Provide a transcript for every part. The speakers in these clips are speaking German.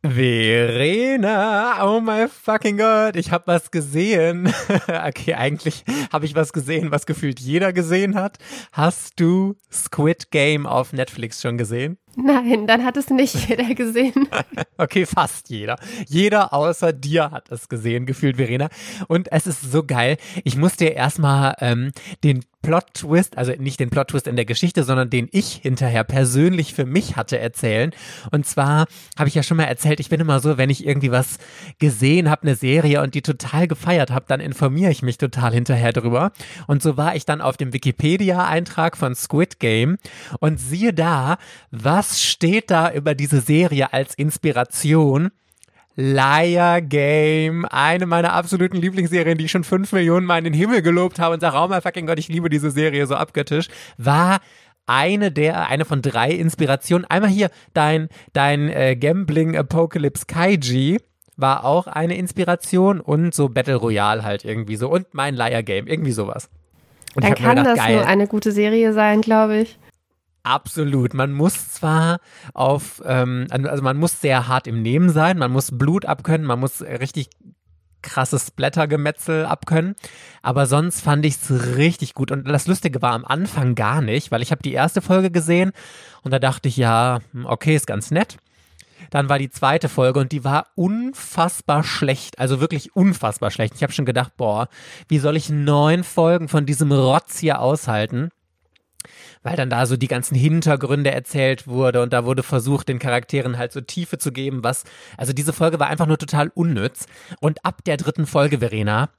Verena, oh my fucking God, ich habe was gesehen. okay, eigentlich habe ich was gesehen, was gefühlt jeder gesehen hat. Hast du Squid Game auf Netflix schon gesehen? Nein, dann hat es nicht jeder gesehen. okay, fast jeder. Jeder außer dir hat es gesehen, gefühlt, Verena. Und es ist so geil. Ich muss dir erstmal ähm, den Plot-Twist, also nicht den Plot-Twist in der Geschichte, sondern den ich hinterher persönlich für mich hatte erzählen. Und zwar habe ich ja schon mal erzählt, ich bin immer so, wenn ich irgendwie was gesehen habe, eine Serie und die total gefeiert habe, dann informiere ich mich total hinterher drüber. Und so war ich dann auf dem Wikipedia-Eintrag von Squid Game und siehe da, was steht da über diese Serie als Inspiration? Liar Game, eine meiner absoluten Lieblingsserien, die ich schon fünf Millionen Mal in den Himmel gelobt habe und sage, oh mein fucking Gott, ich liebe diese Serie so abgöttisch, war eine der, eine von drei Inspirationen. Einmal hier dein, dein äh, Gambling Apocalypse Kaiji war auch eine Inspiration und so Battle Royale halt irgendwie so und mein Liar Game, irgendwie sowas. Und Dann kann gedacht, das geil. nur eine gute Serie sein, glaube ich. Absolut. Man muss zwar auf, ähm, also man muss sehr hart im Nehmen sein, man muss Blut abkönnen, man muss richtig krasses Blättergemetzel abkönnen. Aber sonst fand ich es richtig gut. Und das Lustige war am Anfang gar nicht, weil ich habe die erste Folge gesehen und da dachte ich, ja, hm, okay, ist ganz nett. Dann war die zweite Folge und die war unfassbar schlecht. Also wirklich unfassbar schlecht. Ich habe schon gedacht, boah, wie soll ich neun Folgen von diesem Rotz hier aushalten? Weil dann da so die ganzen Hintergründe erzählt wurde und da wurde versucht, den Charakteren halt so Tiefe zu geben, was, also diese Folge war einfach nur total unnütz. Und ab der dritten Folge, Verena,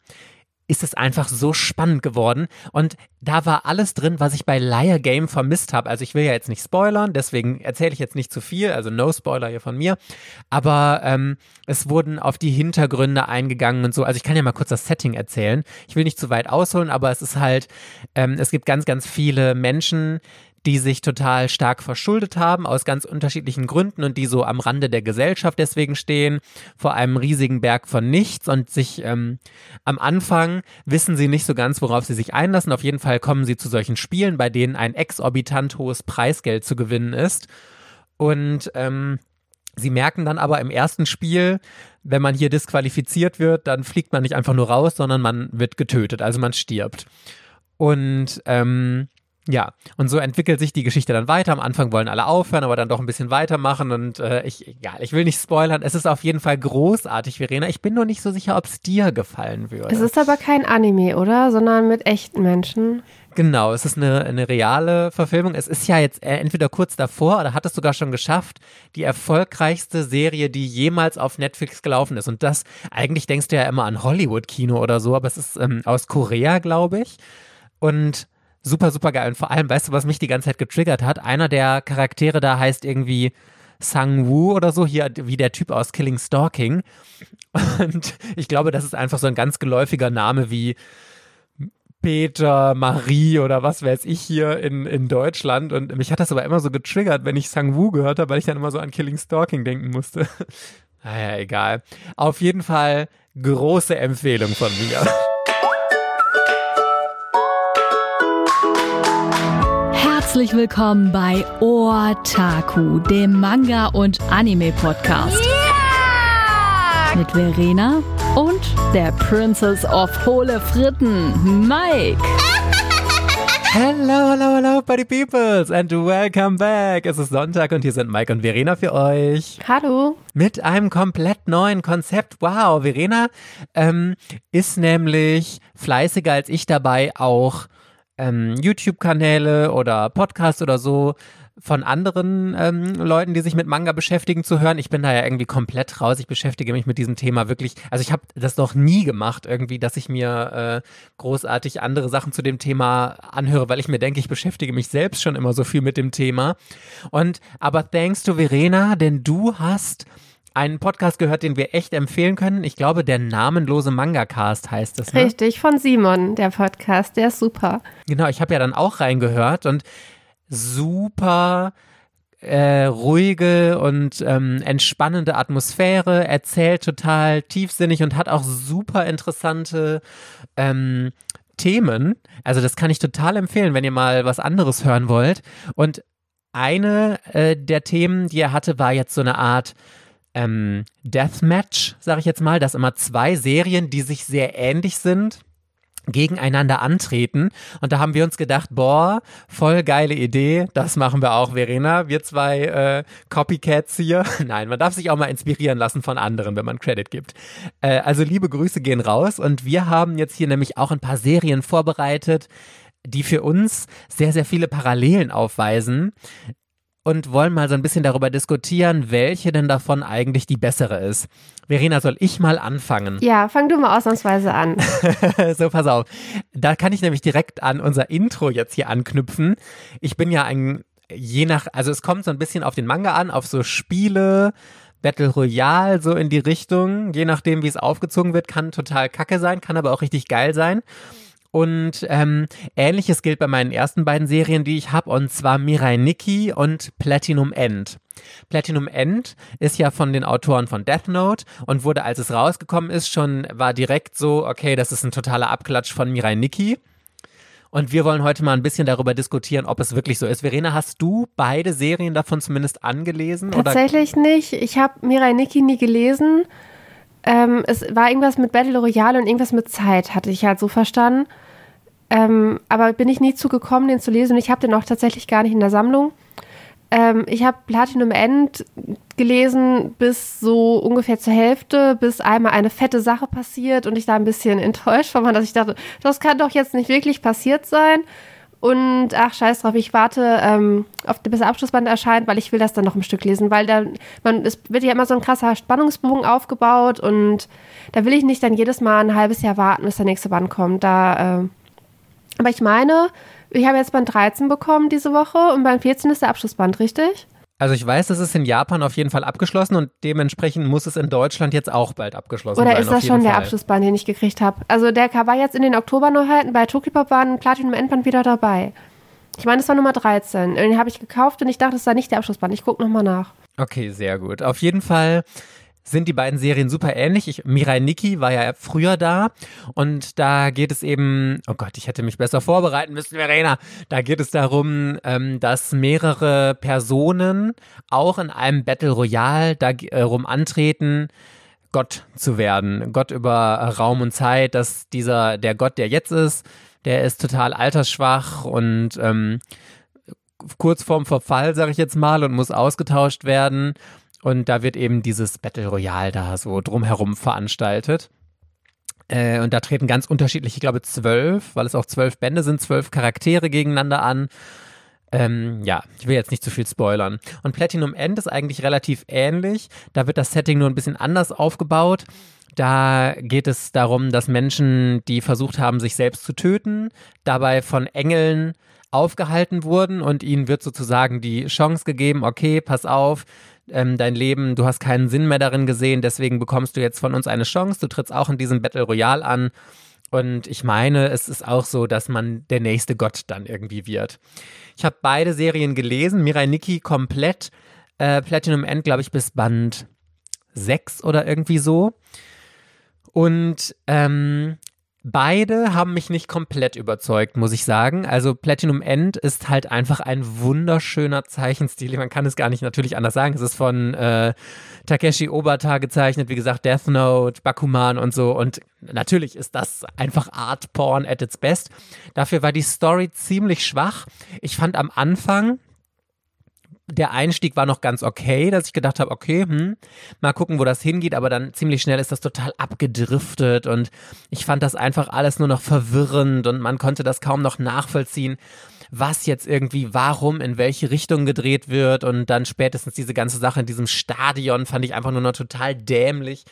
ist es einfach so spannend geworden. Und da war alles drin, was ich bei Liar Game vermisst habe. Also ich will ja jetzt nicht spoilern, deswegen erzähle ich jetzt nicht zu viel, also no Spoiler hier von mir. Aber ähm, es wurden auf die Hintergründe eingegangen und so. Also ich kann ja mal kurz das Setting erzählen. Ich will nicht zu weit ausholen, aber es ist halt, ähm, es gibt ganz, ganz viele Menschen, die sich total stark verschuldet haben aus ganz unterschiedlichen Gründen und die so am Rande der Gesellschaft deswegen stehen, vor einem riesigen Berg von nichts und sich ähm, am Anfang wissen sie nicht so ganz, worauf sie sich einlassen. Auf jeden Fall kommen sie zu solchen Spielen, bei denen ein exorbitant hohes Preisgeld zu gewinnen ist. Und ähm, Sie merken dann aber im ersten Spiel, wenn man hier disqualifiziert wird, dann fliegt man nicht einfach nur raus, sondern man wird getötet, also man stirbt. Und ähm, ja, und so entwickelt sich die Geschichte dann weiter. Am Anfang wollen alle aufhören, aber dann doch ein bisschen weitermachen. Und äh, ich, egal, ich will nicht spoilern. Es ist auf jeden Fall großartig, Verena. Ich bin nur nicht so sicher, ob es dir gefallen würde. Es ist aber kein Anime, oder? Sondern mit echten Menschen. Genau, es ist eine, eine reale Verfilmung. Es ist ja jetzt äh, entweder kurz davor oder hat es sogar schon geschafft, die erfolgreichste Serie, die jemals auf Netflix gelaufen ist. Und das, eigentlich denkst du ja immer an Hollywood-Kino oder so, aber es ist ähm, aus Korea, glaube ich. Und super, super geil. Und vor allem, weißt du, was mich die ganze Zeit getriggert hat? Einer der Charaktere da heißt irgendwie Sang-Woo oder so, hier wie der Typ aus Killing Stalking. Und ich glaube, das ist einfach so ein ganz geläufiger Name wie Peter, Marie oder was weiß ich hier in, in Deutschland. Und mich hat das aber immer so getriggert, wenn ich Sang-Woo gehört habe, weil ich dann immer so an Killing Stalking denken musste. naja, egal. Auf jeden Fall große Empfehlung von mir. Herzlich willkommen bei Otaku, dem Manga- und Anime-Podcast. Yeah! Mit Verena und der Princess of Hohle Fritten, Mike. Hello, hello, hello, Buddy Peoples and welcome back. Es ist Sonntag und hier sind Mike und Verena für euch. Hallo. Mit einem komplett neuen Konzept. Wow, Verena ähm, ist nämlich fleißiger als ich dabei, auch ähm, YouTube-Kanäle oder Podcasts oder so von anderen ähm, Leuten, die sich mit Manga beschäftigen, zu hören. Ich bin da ja irgendwie komplett raus. Ich beschäftige mich mit diesem Thema wirklich. Also ich habe das noch nie gemacht, irgendwie, dass ich mir äh, großartig andere Sachen zu dem Thema anhöre, weil ich mir denke, ich beschäftige mich selbst schon immer so viel mit dem Thema. Und aber thanks to Verena, denn du hast einen Podcast gehört, den wir echt empfehlen können. Ich glaube, der namenlose Manga-Cast heißt es. Ne? Richtig, von Simon, der Podcast. Der ist super. Genau, ich habe ja dann auch reingehört und super äh, ruhige und ähm, entspannende Atmosphäre, erzählt total tiefsinnig und hat auch super interessante ähm, Themen. Also das kann ich total empfehlen, wenn ihr mal was anderes hören wollt. Und eine äh, der Themen, die er hatte, war jetzt so eine Art ähm, Deathmatch, sage ich jetzt mal, dass immer zwei Serien, die sich sehr ähnlich sind, gegeneinander antreten. Und da haben wir uns gedacht, boah, voll geile Idee, das machen wir auch, Verena. Wir zwei äh, Copycats hier. Nein, man darf sich auch mal inspirieren lassen von anderen, wenn man Credit gibt. Äh, also liebe Grüße gehen raus und wir haben jetzt hier nämlich auch ein paar Serien vorbereitet, die für uns sehr, sehr viele Parallelen aufweisen und wollen mal so ein bisschen darüber diskutieren, welche denn davon eigentlich die bessere ist. Verena, soll ich mal anfangen? Ja, fang du mal ausnahmsweise an. so, pass auf. Da kann ich nämlich direkt an unser Intro jetzt hier anknüpfen. Ich bin ja ein, je nach, also es kommt so ein bisschen auf den Manga an, auf so Spiele, Battle Royale, so in die Richtung. Je nachdem, wie es aufgezogen wird, kann total kacke sein, kann aber auch richtig geil sein. Und ähm, ähnliches gilt bei meinen ersten beiden Serien, die ich habe, und zwar Mirai Nikki und Platinum End. Platinum End ist ja von den Autoren von Death Note und wurde, als es rausgekommen ist, schon, war direkt so, okay, das ist ein totaler Abklatsch von Mirai Nikki. Und wir wollen heute mal ein bisschen darüber diskutieren, ob es wirklich so ist. Verena, hast du beide Serien davon zumindest angelesen? Tatsächlich oder? nicht. Ich habe Mirai Nikki nie gelesen. Ähm, es war irgendwas mit Battle Royale und irgendwas mit Zeit, hatte ich halt so verstanden. Ähm, aber bin ich nie zugekommen, den zu lesen und ich habe den auch tatsächlich gar nicht in der Sammlung. Ähm, ich habe Platinum End gelesen bis so ungefähr zur Hälfte, bis einmal eine fette Sache passiert und ich da ein bisschen enttäuscht war, dass ich dachte, das kann doch jetzt nicht wirklich passiert sein. Und ach, scheiß drauf, ich warte, ähm, auf, bis der Abschlussband erscheint, weil ich will das dann noch ein Stück lesen, weil da, man, es wird ja immer so ein krasser Spannungsbogen aufgebaut und da will ich nicht dann jedes Mal ein halbes Jahr warten, bis der nächste Band kommt. Da, äh, aber ich meine, ich habe jetzt Band 13 bekommen diese Woche und Band 14 ist der Abschlussband, richtig? Also ich weiß, das ist in Japan auf jeden Fall abgeschlossen und dementsprechend muss es in Deutschland jetzt auch bald abgeschlossen Oder sein. Oder ist das schon Fall. der Abschlussband, den ich gekriegt habe? Also der war jetzt in den Oktober noch halten, bei Tokipop war ein Platinum Endband wieder dabei. Ich meine, es war Nummer 13. Den habe ich gekauft und ich dachte, es sei nicht der Abschlussband. Ich gucke nochmal nach. Okay, sehr gut. Auf jeden Fall sind die beiden Serien super ähnlich. Ich, Mirai Nikki war ja früher da und da geht es eben, oh Gott, ich hätte mich besser vorbereiten müssen, Verena. Da geht es darum, ähm, dass mehrere Personen auch in einem Battle Royale darum äh, antreten, Gott zu werden. Gott über Raum und Zeit, dass dieser, der Gott, der jetzt ist, der ist total altersschwach und ähm, kurz vorm Verfall, sage ich jetzt mal, und muss ausgetauscht werden. Und da wird eben dieses Battle Royale da so drumherum veranstaltet. Äh, und da treten ganz unterschiedliche, ich glaube zwölf, weil es auch zwölf Bände sind, zwölf Charaktere gegeneinander an. Ähm, ja, ich will jetzt nicht zu viel spoilern. Und Platinum End ist eigentlich relativ ähnlich. Da wird das Setting nur ein bisschen anders aufgebaut. Da geht es darum, dass Menschen, die versucht haben, sich selbst zu töten, dabei von Engeln aufgehalten wurden und ihnen wird sozusagen die Chance gegeben, okay, pass auf, ähm, dein Leben, du hast keinen Sinn mehr darin gesehen, deswegen bekommst du jetzt von uns eine Chance, du trittst auch in diesem Battle Royale an. Und ich meine, es ist auch so, dass man der nächste Gott dann irgendwie wird. Ich habe beide Serien gelesen, Mirai Nikki komplett, äh, Platinum End, glaube ich, bis Band 6 oder irgendwie so. Und ähm, Beide haben mich nicht komplett überzeugt, muss ich sagen. Also Platinum End ist halt einfach ein wunderschöner Zeichenstil. Man kann es gar nicht natürlich anders sagen. Es ist von äh, Takeshi Obata gezeichnet, wie gesagt, Death Note, Bakuman und so. Und natürlich ist das einfach Art Porn at its best. Dafür war die Story ziemlich schwach. Ich fand am Anfang, der Einstieg war noch ganz okay, dass ich gedacht habe, okay, hm, mal gucken, wo das hingeht, aber dann ziemlich schnell ist das total abgedriftet und ich fand das einfach alles nur noch verwirrend und man konnte das kaum noch nachvollziehen, was jetzt irgendwie, warum, in welche Richtung gedreht wird und dann spätestens diese ganze Sache in diesem Stadion fand ich einfach nur noch total dämlich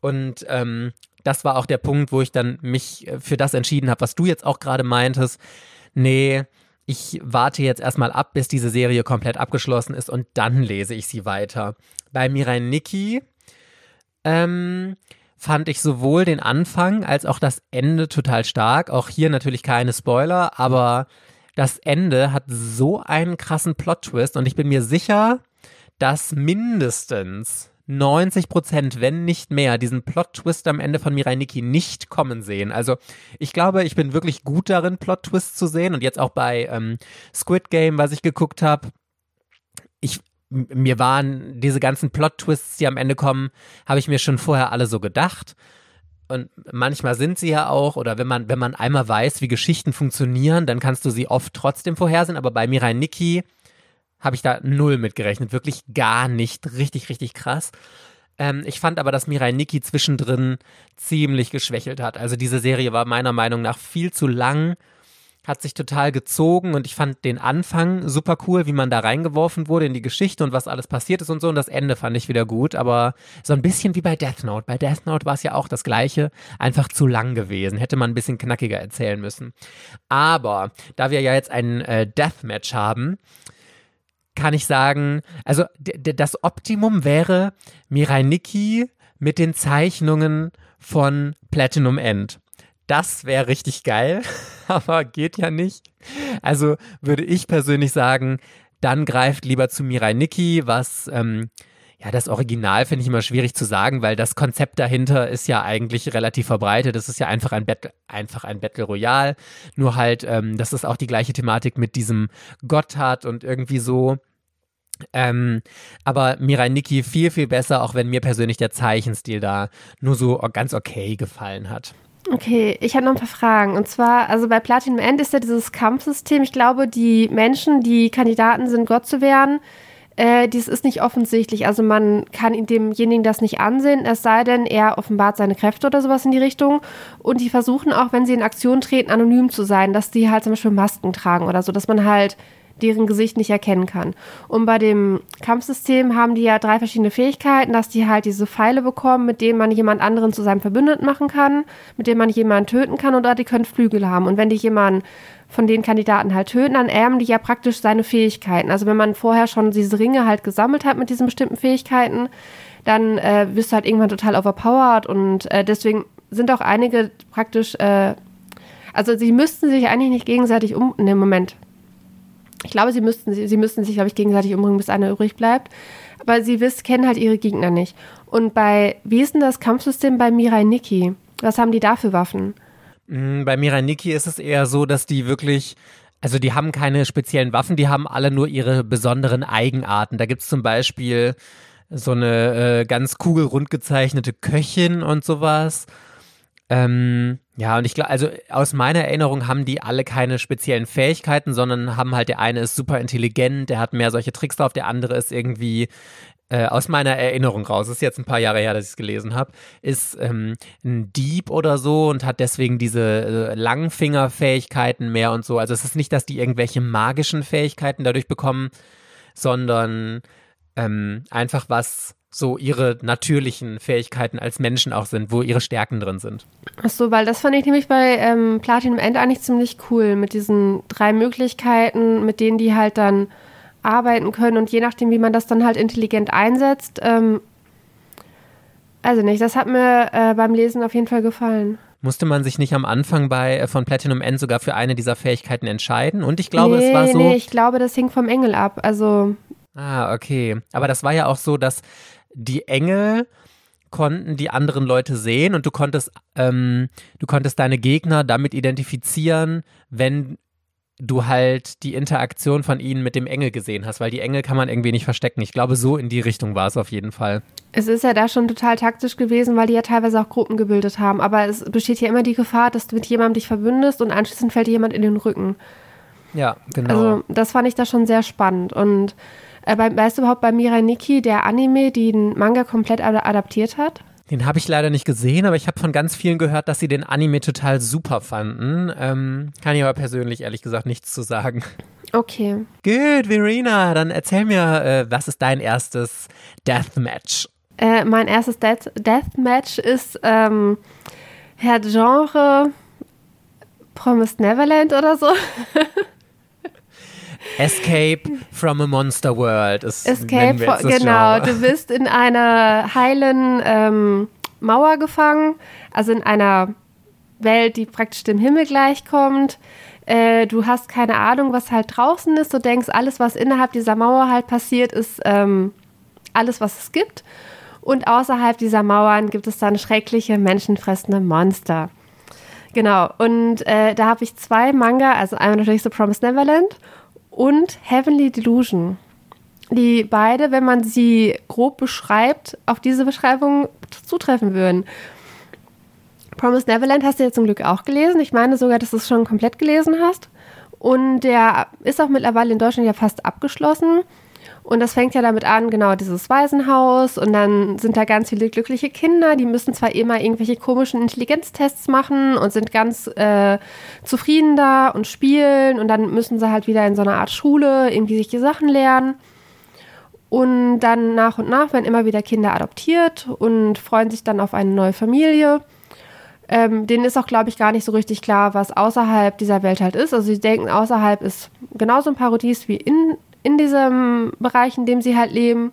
und ähm, das war auch der Punkt, wo ich dann mich für das entschieden habe, was du jetzt auch gerade meintest. Nee, ich warte jetzt erstmal ab, bis diese Serie komplett abgeschlossen ist und dann lese ich sie weiter. Bei Mirai Nikki ähm, fand ich sowohl den Anfang als auch das Ende total stark. Auch hier natürlich keine Spoiler, aber das Ende hat so einen krassen Plot-Twist und ich bin mir sicher, dass mindestens 90 Prozent, wenn nicht mehr, diesen Plot-Twist am Ende von Mirai Nikki nicht kommen sehen. Also ich glaube, ich bin wirklich gut darin, Plot-Twists zu sehen und jetzt auch bei ähm, Squid Game, was ich geguckt habe. Ich mir waren diese ganzen Plot-Twists, die am Ende kommen, habe ich mir schon vorher alle so gedacht. Und manchmal sind sie ja auch, oder wenn man, wenn man einmal weiß, wie Geschichten funktionieren, dann kannst du sie oft trotzdem vorhersehen. Aber bei Mirai Nikki habe ich da null mitgerechnet. Wirklich gar nicht. Richtig, richtig krass. Ähm, ich fand aber, dass Mirai Nikki zwischendrin ziemlich geschwächelt hat. Also diese Serie war meiner Meinung nach viel zu lang hat sich total gezogen und ich fand den Anfang super cool, wie man da reingeworfen wurde in die Geschichte und was alles passiert ist und so und das Ende fand ich wieder gut, aber so ein bisschen wie bei Death Note. Bei Death Note war es ja auch das gleiche, einfach zu lang gewesen, hätte man ein bisschen knackiger erzählen müssen. Aber da wir ja jetzt ein äh, Deathmatch haben, kann ich sagen, also das Optimum wäre Mirai Nikki mit den Zeichnungen von Platinum End. Das wäre richtig geil, aber geht ja nicht. Also würde ich persönlich sagen, dann greift lieber zu Mirai Nikki, was ähm, ja, das Original finde ich immer schwierig zu sagen, weil das Konzept dahinter ist ja eigentlich relativ verbreitet. Das ist ja einfach ein Battle, einfach ein Battle Royale. Nur halt, ähm, das ist auch die gleiche Thematik mit diesem Gott hat und irgendwie so. Ähm, aber Mirai Nikki viel, viel besser, auch wenn mir persönlich der Zeichenstil da nur so ganz okay gefallen hat. Okay, ich habe noch ein paar Fragen. Und zwar, also bei Platinum End ist ja dieses Kampfsystem. Ich glaube, die Menschen, die Kandidaten sind, Gott zu werden, äh, dies ist nicht offensichtlich. Also man kann demjenigen das nicht ansehen, es sei denn, er offenbart seine Kräfte oder sowas in die Richtung. Und die versuchen auch, wenn sie in Aktion treten, anonym zu sein, dass die halt zum Beispiel Masken tragen oder so, dass man halt deren Gesicht nicht erkennen kann. Und bei dem Kampfsystem haben die ja drei verschiedene Fähigkeiten, dass die halt diese Pfeile bekommen, mit denen man jemand anderen zu seinem Verbündeten machen kann, mit denen man jemanden töten kann oder die können Flügel haben. Und wenn die jemanden von den Kandidaten halt töten, dann erben die ja praktisch seine Fähigkeiten. Also wenn man vorher schon diese Ringe halt gesammelt hat mit diesen bestimmten Fähigkeiten, dann äh, wirst du halt irgendwann total overpowered und äh, deswegen sind auch einige praktisch, äh, also sie müssten sich eigentlich nicht gegenseitig um, dem Moment, ich glaube, sie müssten, sie, sie müssten sich, glaube ich, gegenseitig umbringen, bis einer übrig bleibt. Aber sie wissen, kennen halt ihre Gegner nicht. Und bei, wie ist denn das Kampfsystem bei Mirai Nikki? Was haben die da für Waffen? Mm, bei Mirai Nikki ist es eher so, dass die wirklich also die haben keine speziellen Waffen, die haben alle nur ihre besonderen Eigenarten. Da gibt es zum Beispiel so eine äh, ganz kugelrund gezeichnete Köchin und sowas. Ähm, ja, und ich glaube, also aus meiner Erinnerung haben die alle keine speziellen Fähigkeiten, sondern haben halt, der eine ist super intelligent, der hat mehr solche Tricks drauf, der andere ist irgendwie äh, aus meiner Erinnerung raus, ist jetzt ein paar Jahre her, dass ich es gelesen habe, ist ähm, ein Dieb oder so und hat deswegen diese äh, Langfingerfähigkeiten mehr und so. Also es ist nicht, dass die irgendwelche magischen Fähigkeiten dadurch bekommen, sondern ähm, einfach was so ihre natürlichen Fähigkeiten als Menschen auch sind, wo ihre Stärken drin sind. Ach so, weil das fand ich nämlich bei ähm, Platinum End eigentlich ziemlich cool mit diesen drei Möglichkeiten, mit denen die halt dann arbeiten können und je nachdem, wie man das dann halt intelligent einsetzt. Ähm, also nicht, das hat mir äh, beim Lesen auf jeden Fall gefallen. Musste man sich nicht am Anfang bei äh, von Platinum End sogar für eine dieser Fähigkeiten entscheiden? Und ich glaube, nee, es war so. Nee, ich glaube, das hing vom Engel ab. Also. Ah, okay. Aber das war ja auch so, dass die Engel konnten die anderen Leute sehen und du konntest, ähm, du konntest deine Gegner damit identifizieren, wenn du halt die Interaktion von ihnen mit dem Engel gesehen hast, weil die Engel kann man irgendwie nicht verstecken. Ich glaube, so in die Richtung war es auf jeden Fall. Es ist ja da schon total taktisch gewesen, weil die ja teilweise auch Gruppen gebildet haben. Aber es besteht ja immer die Gefahr, dass du mit jemandem dich verbündest und anschließend fällt dir jemand in den Rücken. Ja, genau. Also das fand ich da schon sehr spannend und äh, bei, weißt du überhaupt bei Mirai Nikki, der Anime, den Manga komplett ad adaptiert hat? Den habe ich leider nicht gesehen, aber ich habe von ganz vielen gehört, dass sie den Anime total super fanden. Ähm, kann ich aber persönlich ehrlich gesagt nichts zu sagen. Okay. Gut, Verena, dann erzähl mir, äh, was ist dein erstes Deathmatch? Äh, mein erstes Death Deathmatch ist ähm, Herr Genre Promised Neverland oder so. Escape from a Monster World ist Escape, for, genau. Du bist in einer heilen ähm, Mauer gefangen, also in einer Welt, die praktisch dem Himmel gleichkommt. Äh, du hast keine Ahnung, was halt draußen ist. Du denkst, alles, was innerhalb dieser Mauer halt passiert, ist ähm, alles, was es gibt. Und außerhalb dieser Mauern gibt es dann schreckliche, menschenfressende Monster. Genau, und äh, da habe ich zwei Manga, also einmal natürlich The Promised Neverland und Heavenly Delusion. die beide, wenn man sie grob beschreibt, auf diese Beschreibung zutreffen würden. Promise Neverland hast du ja zum Glück auch gelesen. Ich meine sogar, dass du es schon komplett gelesen hast. Und der ist auch mittlerweile in Deutschland ja fast abgeschlossen. Und das fängt ja damit an, genau, dieses Waisenhaus. Und dann sind da ganz viele glückliche Kinder, die müssen zwar immer irgendwelche komischen Intelligenztests machen und sind ganz äh, zufrieden da und spielen. Und dann müssen sie halt wieder in so eine Art Schule irgendwie sich die Sachen lernen. Und dann nach und nach werden immer wieder Kinder adoptiert und freuen sich dann auf eine neue Familie. Ähm, denen ist auch, glaube ich, gar nicht so richtig klar, was außerhalb dieser Welt halt ist. Also sie denken, außerhalb ist genauso ein Paradies wie in in diesem Bereich, in dem sie halt leben.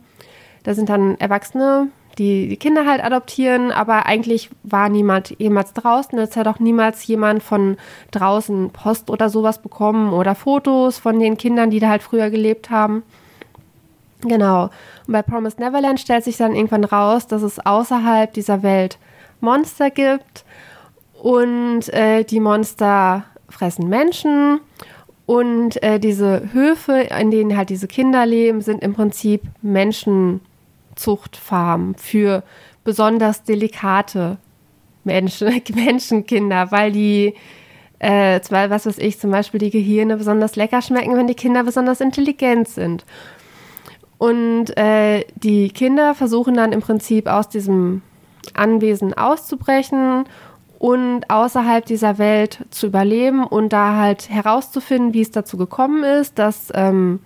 Da sind dann Erwachsene, die die Kinder halt adoptieren, aber eigentlich war niemand jemals draußen. Es hat auch niemals jemand von draußen Post oder sowas bekommen oder Fotos von den Kindern, die da halt früher gelebt haben. Genau. Und bei Promised Neverland stellt sich dann irgendwann raus, dass es außerhalb dieser Welt Monster gibt und äh, die Monster fressen Menschen und äh, diese Höfe, in denen halt diese Kinder leben, sind im Prinzip Menschenzuchtfarmen für besonders delikate Menschen, Menschenkinder, weil die, äh, was weiß ich, zum Beispiel die Gehirne besonders lecker schmecken, wenn die Kinder besonders intelligent sind. Und äh, die Kinder versuchen dann im Prinzip aus diesem Anwesen auszubrechen und außerhalb dieser Welt zu überleben und da halt herauszufinden, wie es dazu gekommen ist, dass ähm,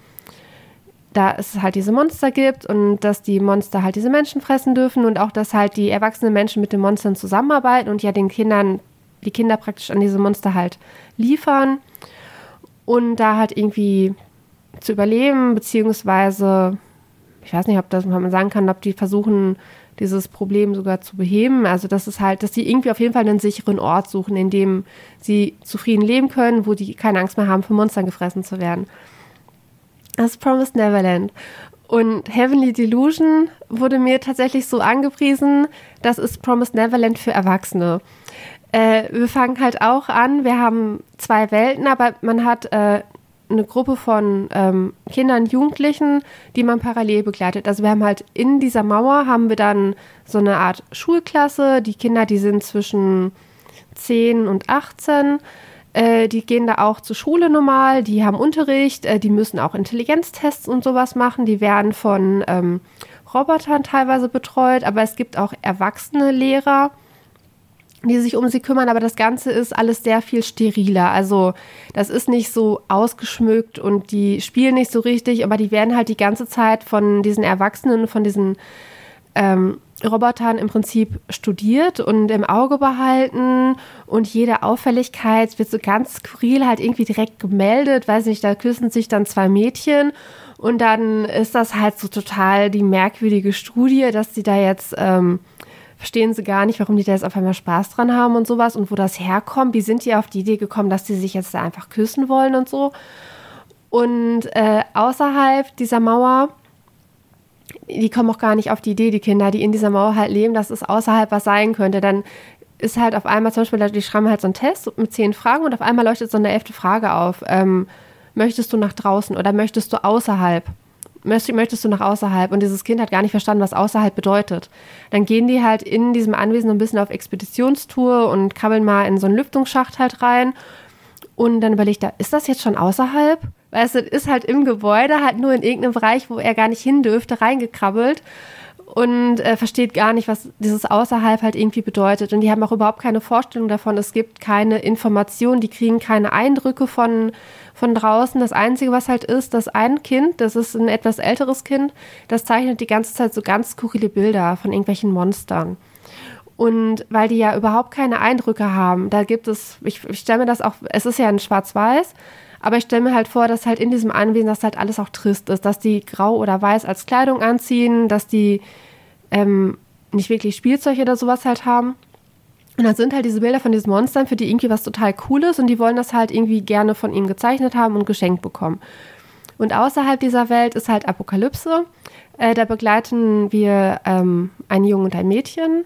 da es halt diese Monster gibt und dass die Monster halt diese Menschen fressen dürfen und auch, dass halt die erwachsenen Menschen mit den Monstern zusammenarbeiten und ja den Kindern, die Kinder praktisch an diese Monster halt liefern und da halt irgendwie zu überleben, beziehungsweise ich weiß nicht, ob das man sagen kann, ob die versuchen, dieses Problem sogar zu beheben. Also das ist halt, dass sie irgendwie auf jeden Fall einen sicheren Ort suchen, in dem sie zufrieden leben können, wo die keine Angst mehr haben, von Monstern gefressen zu werden. Das ist Promised Neverland. Und Heavenly Delusion wurde mir tatsächlich so angepriesen, das ist Promised Neverland für Erwachsene. Äh, wir fangen halt auch an, wir haben zwei Welten, aber man hat äh, eine Gruppe von ähm, Kindern, Jugendlichen, die man parallel begleitet. Also wir haben halt in dieser Mauer haben wir dann so eine Art Schulklasse. Die Kinder, die sind zwischen 10 und 18. Äh, die gehen da auch zur Schule normal, die haben Unterricht, äh, die müssen auch Intelligenztests und sowas machen. Die werden von ähm, Robotern teilweise betreut, aber es gibt auch erwachsene Lehrer die sich um sie kümmern, aber das Ganze ist alles sehr viel steriler. Also das ist nicht so ausgeschmückt und die spielen nicht so richtig, aber die werden halt die ganze Zeit von diesen Erwachsenen, von diesen ähm, Robotern im Prinzip studiert und im Auge behalten und jede Auffälligkeit wird so ganz skurril halt irgendwie direkt gemeldet. Weiß nicht, da küssen sich dann zwei Mädchen und dann ist das halt so total die merkwürdige Studie, dass sie da jetzt ähm, verstehen sie gar nicht, warum die da jetzt auf einmal Spaß dran haben und sowas und wo das herkommt. Wie sind die auf die Idee gekommen, dass die sich jetzt da einfach küssen wollen und so? Und äh, außerhalb dieser Mauer, die kommen auch gar nicht auf die Idee, die Kinder, die in dieser Mauer halt leben, dass es außerhalb was sein könnte. Dann ist halt auf einmal zum Beispiel, die schreiben halt so einen Test mit zehn Fragen und auf einmal leuchtet so eine elfte Frage auf. Ähm, möchtest du nach draußen oder möchtest du außerhalb? Möchtest du nach außerhalb? Und dieses Kind hat gar nicht verstanden, was außerhalb bedeutet. Dann gehen die halt in diesem Anwesen ein bisschen auf Expeditionstour und krabbeln mal in so einen Lüftungsschacht halt rein. Und dann überlegt er, ist das jetzt schon außerhalb? Weißt du, ist halt im Gebäude, halt nur in irgendeinem Bereich, wo er gar nicht hin dürfte, reingekrabbelt und äh, versteht gar nicht, was dieses Außerhalb halt irgendwie bedeutet. Und die haben auch überhaupt keine Vorstellung davon. Es gibt keine Informationen, die kriegen keine Eindrücke von, von draußen. Das Einzige, was halt ist, dass ein Kind, das ist ein etwas älteres Kind, das zeichnet die ganze Zeit so ganz skurrile Bilder von irgendwelchen Monstern. Und weil die ja überhaupt keine Eindrücke haben, da gibt es, ich, ich stelle mir das auch, es ist ja ein Schwarz-Weiß, aber ich stelle mir halt vor, dass halt in diesem Anwesen, dass halt alles auch trist ist, dass die grau oder weiß als Kleidung anziehen, dass die ähm, nicht wirklich Spielzeug oder sowas halt haben. Und dann sind halt diese Bilder von diesen Monstern, für die irgendwie was total Cooles und die wollen das halt irgendwie gerne von ihm gezeichnet haben und geschenkt bekommen. Und außerhalb dieser Welt ist halt Apokalypse. Äh, da begleiten wir ähm, einen Jungen und ein Mädchen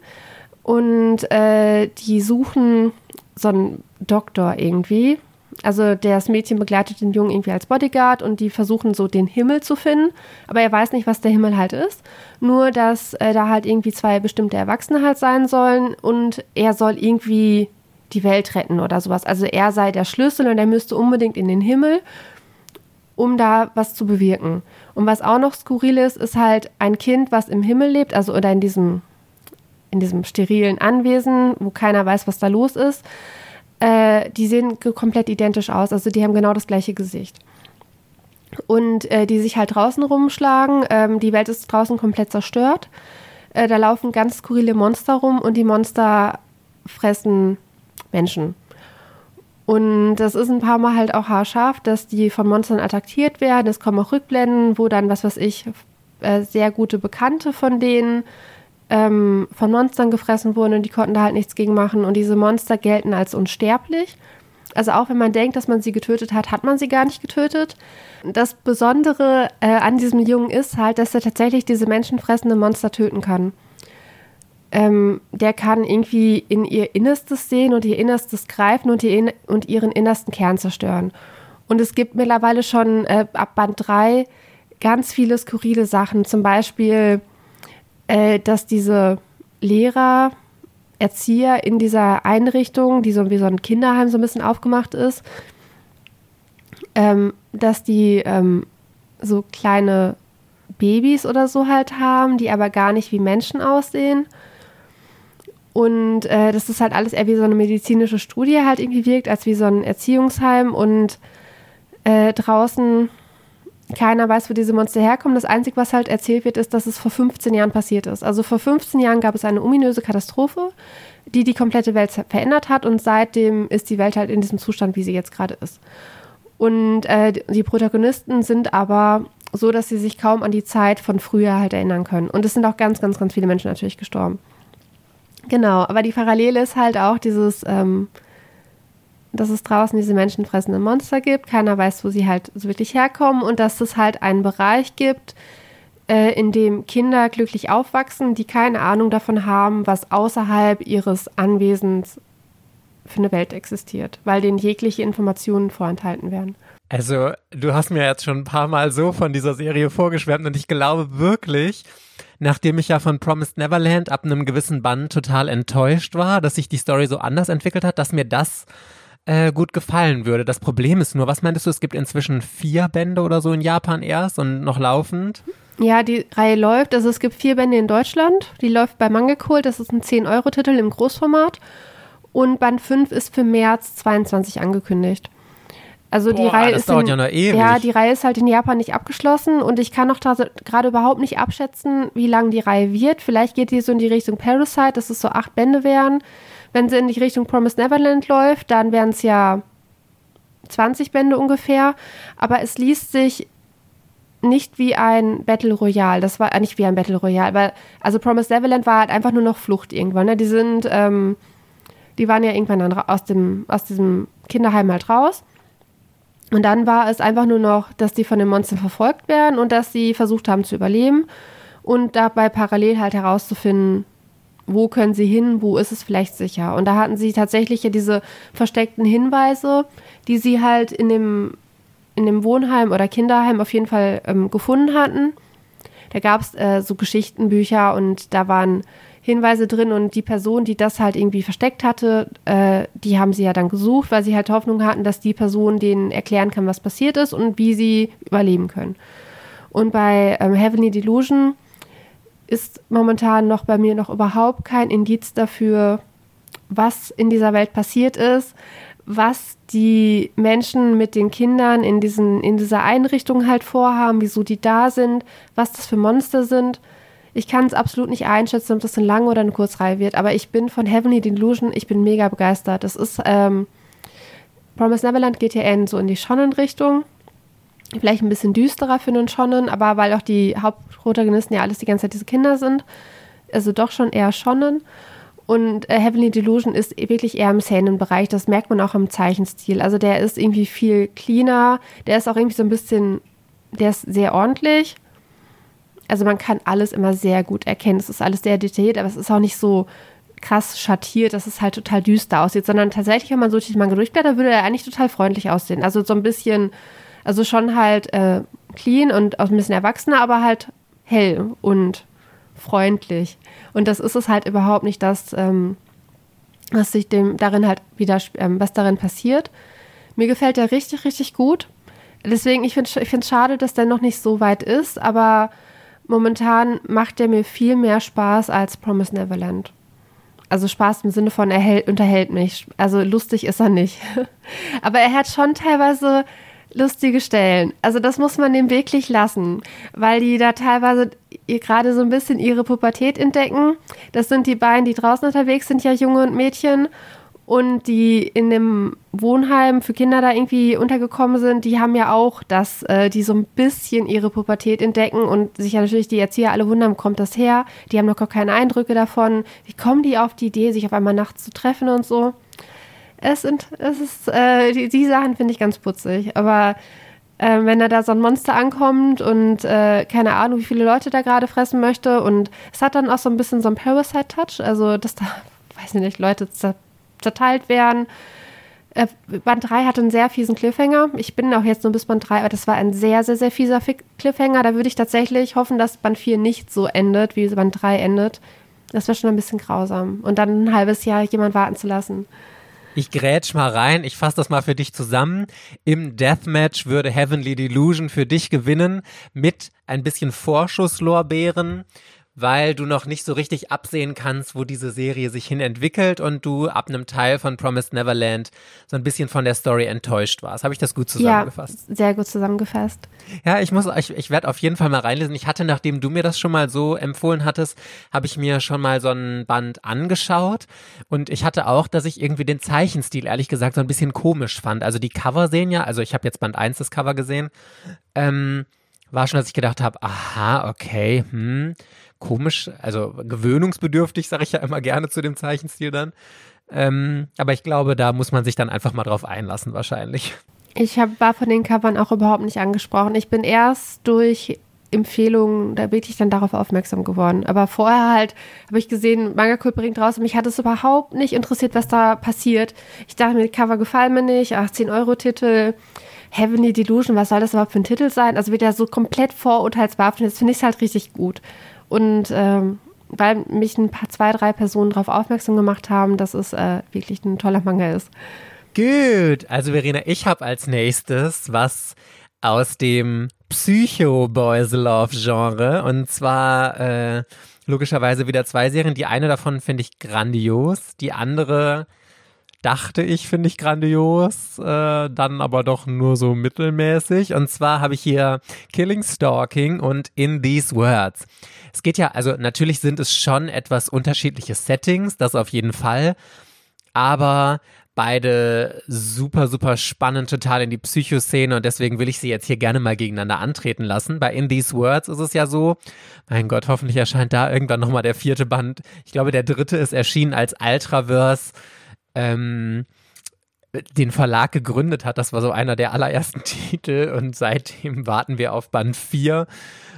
und äh, die suchen so einen Doktor irgendwie, Also das Mädchen begleitet den Jungen irgendwie als Bodyguard und die versuchen so den Himmel zu finden, aber er weiß nicht, was der Himmel halt ist. Nur, dass äh, da halt irgendwie zwei bestimmte Erwachsene halt sein sollen und er soll irgendwie die Welt retten oder sowas. Also er sei der Schlüssel und er müsste unbedingt in den Himmel, um da was zu bewirken. Und was auch noch skurril ist, ist halt ein Kind, was im Himmel lebt, also oder in diesem, in diesem sterilen Anwesen, wo keiner weiß, was da los ist äh, die sehen komplett identisch aus. Also die haben genau das gleiche Gesicht. Und äh, die sich halt draußen rumschlagen. Ähm, die Welt ist draußen komplett zerstört. Äh, da laufen ganz skurrile Monster rum und die Monster fressen Menschen. Und das ist ein paar Mal halt auch haarscharf, dass die von Monstern attackiert werden. Es kommen auch Rückblenden, wo dann, was weiß ich, äh, sehr gute Bekannte von denen ähm, von Monstern gefressen wurden und die konnten da halt nichts gegen machen. Und diese Monster gelten als unsterblich. Also auch wenn man denkt, dass man sie getötet hat, hat man sie gar nicht getötet. Das Besondere äh, an diesem Jungen ist halt, dass er tatsächlich diese menschenfressende Monster töten kann. Ähm, der kann irgendwie in ihr Innerstes sehen und ihr Innerstes greifen und, in und ihren innersten Kern zerstören. Und es gibt mittlerweile schon äh, ab Band 3 ganz viele skurrile Sachen. Zum Beispiel äh, dass diese Lehrer, Erzieher in dieser Einrichtung, die so wie so ein Kinderheim so ein bisschen aufgemacht ist, ähm, dass die ähm, so kleine Babys oder so halt haben, die aber gar nicht wie Menschen aussehen. Und äh, dass das halt alles eher wie so eine medizinische Studie halt irgendwie wirkt, als wie so ein Erziehungsheim. Und äh, draußen keiner weiß, wo diese Monster herkommen. Das Einzige, was halt erzählt wird, ist, dass es vor 15 Jahren passiert ist. Also vor 15 Jahren gab es eine ominöse Katastrophe, die die komplette Welt verändert hat und seitdem ist die Welt halt in diesem Zustand, wie sie jetzt gerade ist. Und äh, die Protagonisten sind aber so, dass sie sich kaum an die Zeit von früher halt erinnern können. Und es sind auch ganz, ganz, ganz viele Menschen natürlich gestorben. Genau, aber die Parallele ist halt auch dieses ähm, dass es draußen diese menschenfressenden Monster gibt. Keiner weiß, wo sie halt so wirklich herkommen und dass es halt einen Bereich gibt, äh, in dem Kinder glücklich aufwachsen, die keine Ahnung davon haben, was außerhalb ihres Anwesens für eine Welt existiert, weil denen jegliche Informationen vorenthalten werden. Also, du hast mir jetzt schon ein paar Mal so von dieser Serie vorgeschwärmt und ich glaube wirklich, nachdem ich ja von Promised Neverland ab einem gewissen Band total enttäuscht war, dass sich die Story so anders entwickelt hat, dass mir das äh, gut gefallen würde. Das Problem ist nur, was meintest du, es gibt inzwischen vier Bände oder so in Japan erst und noch laufend? Ja, die Reihe läuft. Also es gibt vier Bände in Deutschland. Die läuft bei Mangekult. Das ist ein 10-Euro-Titel im Großformat. Und Band 5 ist für März 22 angekündigt. Also Boah, die Reihe das ist dauert in, ja noch ewig. Ja, die Reihe ist halt in Japan nicht abgeschlossen und ich kann noch gerade überhaupt nicht abschätzen, wie lang die Reihe wird. Vielleicht geht die so in die Richtung Parasite, dass es so acht Bände wären. Wenn sie in die Richtung Promised Neverland läuft, dann wären es ja 20 Bände ungefähr. Aber es liest sich nicht wie ein Battle Royale. Das war äh, nicht wie ein Battle Royale, aber also Promised Neverland war halt einfach nur noch Flucht irgendwann. Ne? Die sind, ähm, die waren ja irgendwann dann aus dem, aus diesem Kinderheim halt raus. Und dann war es einfach nur noch, dass die von den Monstern verfolgt werden und dass sie versucht haben zu überleben und dabei parallel halt herauszufinden, wo können sie hin, wo ist es vielleicht sicher. Und da hatten sie tatsächlich ja diese versteckten Hinweise, die sie halt in dem, in dem Wohnheim oder Kinderheim auf jeden Fall ähm, gefunden hatten. Da gab es äh, so Geschichtenbücher und da waren Hinweise drin und die Person, die das halt irgendwie versteckt hatte, äh, die haben sie ja dann gesucht, weil sie halt Hoffnung hatten, dass die Person denen erklären kann, was passiert ist und wie sie überleben können. Und bei ähm, Heavenly Delusion ist momentan noch bei mir noch überhaupt kein Indiz dafür, was in dieser Welt passiert ist, was die Menschen mit den Kindern in, diesen, in dieser Einrichtung halt vorhaben, wieso die da sind, was das für Monster sind. Ich kann es absolut nicht einschätzen, ob das eine lange oder eine Kurzreihe wird, aber ich bin von Heavenly Delusion, ich bin mega begeistert. Das ist, ähm, Promise Neverland geht ja eher so in die Shonen-Richtung vielleicht ein bisschen düsterer für einen Shonen, aber weil auch die Hauptprotagonisten ja alles die ganze Zeit diese Kinder sind, also doch schon eher Shonen. Und äh, Heavenly Delusion ist wirklich eher im Szenenbereich. Das merkt man auch im Zeichenstil. Also der ist irgendwie viel cleaner. Der ist auch irgendwie so ein bisschen, der ist sehr ordentlich. Also man kann alles immer sehr gut erkennen. Es ist alles sehr detailliert, aber es ist auch nicht so krass schattiert, dass es halt total düster aussieht, sondern tatsächlich, wenn man so den durchblättert, würde er eigentlich total freundlich aussehen. Also so ein bisschen, also schon halt äh, clean und auch ein bisschen erwachsener, aber halt hell und freundlich. Und das ist es halt überhaupt nicht, das, ähm, was sich dem darin halt wieder, ähm, was darin passiert. Mir gefällt der richtig, richtig gut. Deswegen, ich finde es ich schade, dass der noch nicht so weit ist, aber momentan macht der mir viel mehr Spaß als Promise Neverland. Also Spaß im Sinne von, er hält, unterhält mich. Also lustig ist er nicht. aber er hat schon teilweise lustige Stellen. Also das muss man dem wirklich lassen, weil die da teilweise gerade so ein bisschen ihre Pubertät entdecken. Das sind die beiden, die draußen unterwegs sind, ja Junge und Mädchen. Und die in dem Wohnheim für Kinder da irgendwie untergekommen sind, die haben ja auch das, äh, die so ein bisschen ihre Pubertät entdecken und sich ja natürlich die Erzieher alle wundern, kommt das her? Die haben noch gar keine Eindrücke davon. Wie kommen die auf die Idee, sich auf einmal nachts zu treffen und so? Es sind, es ist, äh, die, die Sachen finde ich ganz putzig, aber äh, wenn da da so ein Monster ankommt und äh, keine Ahnung, wie viele Leute da gerade fressen möchte und es hat dann auch so ein bisschen so ein Parasite-Touch, also dass da, weiß ich nicht, Leute zerteilt werden. Äh, Band 3 hatte einen sehr fiesen Cliffhanger. Ich bin auch jetzt nur bis Band 3, aber das war ein sehr, sehr, sehr fieser Cliffhanger. Da würde ich tatsächlich hoffen, dass Band 4 nicht so endet, wie Band 3 endet. Das wäre schon ein bisschen grausam. Und dann ein halbes Jahr jemand warten zu lassen. Ich grätsch mal rein, ich fasse das mal für dich zusammen. Im Deathmatch würde Heavenly Delusion für dich gewinnen mit ein bisschen Vorschusslorbeeren weil du noch nicht so richtig absehen kannst, wo diese Serie sich hin entwickelt und du ab einem Teil von Promised Neverland so ein bisschen von der Story enttäuscht warst. Habe ich das gut zusammengefasst? Ja, sehr gut zusammengefasst. Ja, ich muss, ich, ich werde auf jeden Fall mal reinlesen. Ich hatte, nachdem du mir das schon mal so empfohlen hattest, habe ich mir schon mal so ein Band angeschaut und ich hatte auch, dass ich irgendwie den Zeichenstil ehrlich gesagt so ein bisschen komisch fand. Also die Cover sehen ja, also ich habe jetzt Band 1 das Cover gesehen, ähm, war schon, dass ich gedacht habe, aha, okay, hm komisch, also gewöhnungsbedürftig, sage ich ja immer gerne zu dem Zeichenstil dann. Ähm, aber ich glaube, da muss man sich dann einfach mal drauf einlassen, wahrscheinlich. Ich hab, war von den Covern auch überhaupt nicht angesprochen. Ich bin erst durch Empfehlungen da wirklich dann darauf aufmerksam geworden. Aber vorher halt habe ich gesehen, Manga Kult bringt raus und mich hat es überhaupt nicht interessiert, was da passiert. Ich dachte mir, Cover gefallen mir nicht, 18 Euro Titel. Heavenly Delusion, was soll das überhaupt für ein Titel sein? Also wieder so komplett vorurteilsbehaftet. Das finde ich halt richtig gut. Und ähm, weil mich ein paar, zwei, drei Personen darauf aufmerksam gemacht haben, dass es äh, wirklich ein toller Manga ist. Gut, also Verena, ich habe als nächstes was aus dem Psycho-Boys Love-Genre und zwar äh, logischerweise wieder zwei Serien. Die eine davon finde ich grandios, die andere dachte ich, finde ich grandios, äh, dann aber doch nur so mittelmäßig. Und zwar habe ich hier Killing Stalking und In These Words. Es geht ja, also natürlich sind es schon etwas unterschiedliche Settings, das auf jeden Fall. Aber beide super, super spannend, total in die Psychoszene und deswegen will ich sie jetzt hier gerne mal gegeneinander antreten lassen. Bei In These Words ist es ja so, mein Gott, hoffentlich erscheint da irgendwann nochmal der vierte Band. Ich glaube, der dritte ist erschienen als Ultraverse ähm, den Verlag gegründet hat. Das war so einer der allerersten Titel und seitdem warten wir auf Band 4.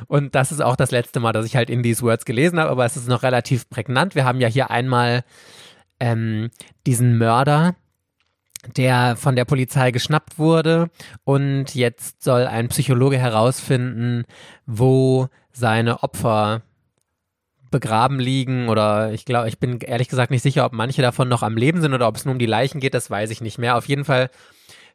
Und das ist auch das letzte Mal, dass ich halt in These Words gelesen habe, aber es ist noch relativ prägnant. Wir haben ja hier einmal ähm, diesen Mörder, der von der Polizei geschnappt wurde und jetzt soll ein Psychologe herausfinden, wo seine Opfer begraben liegen oder ich glaube, ich bin ehrlich gesagt nicht sicher, ob manche davon noch am Leben sind oder ob es nur um die Leichen geht, das weiß ich nicht mehr. Auf jeden Fall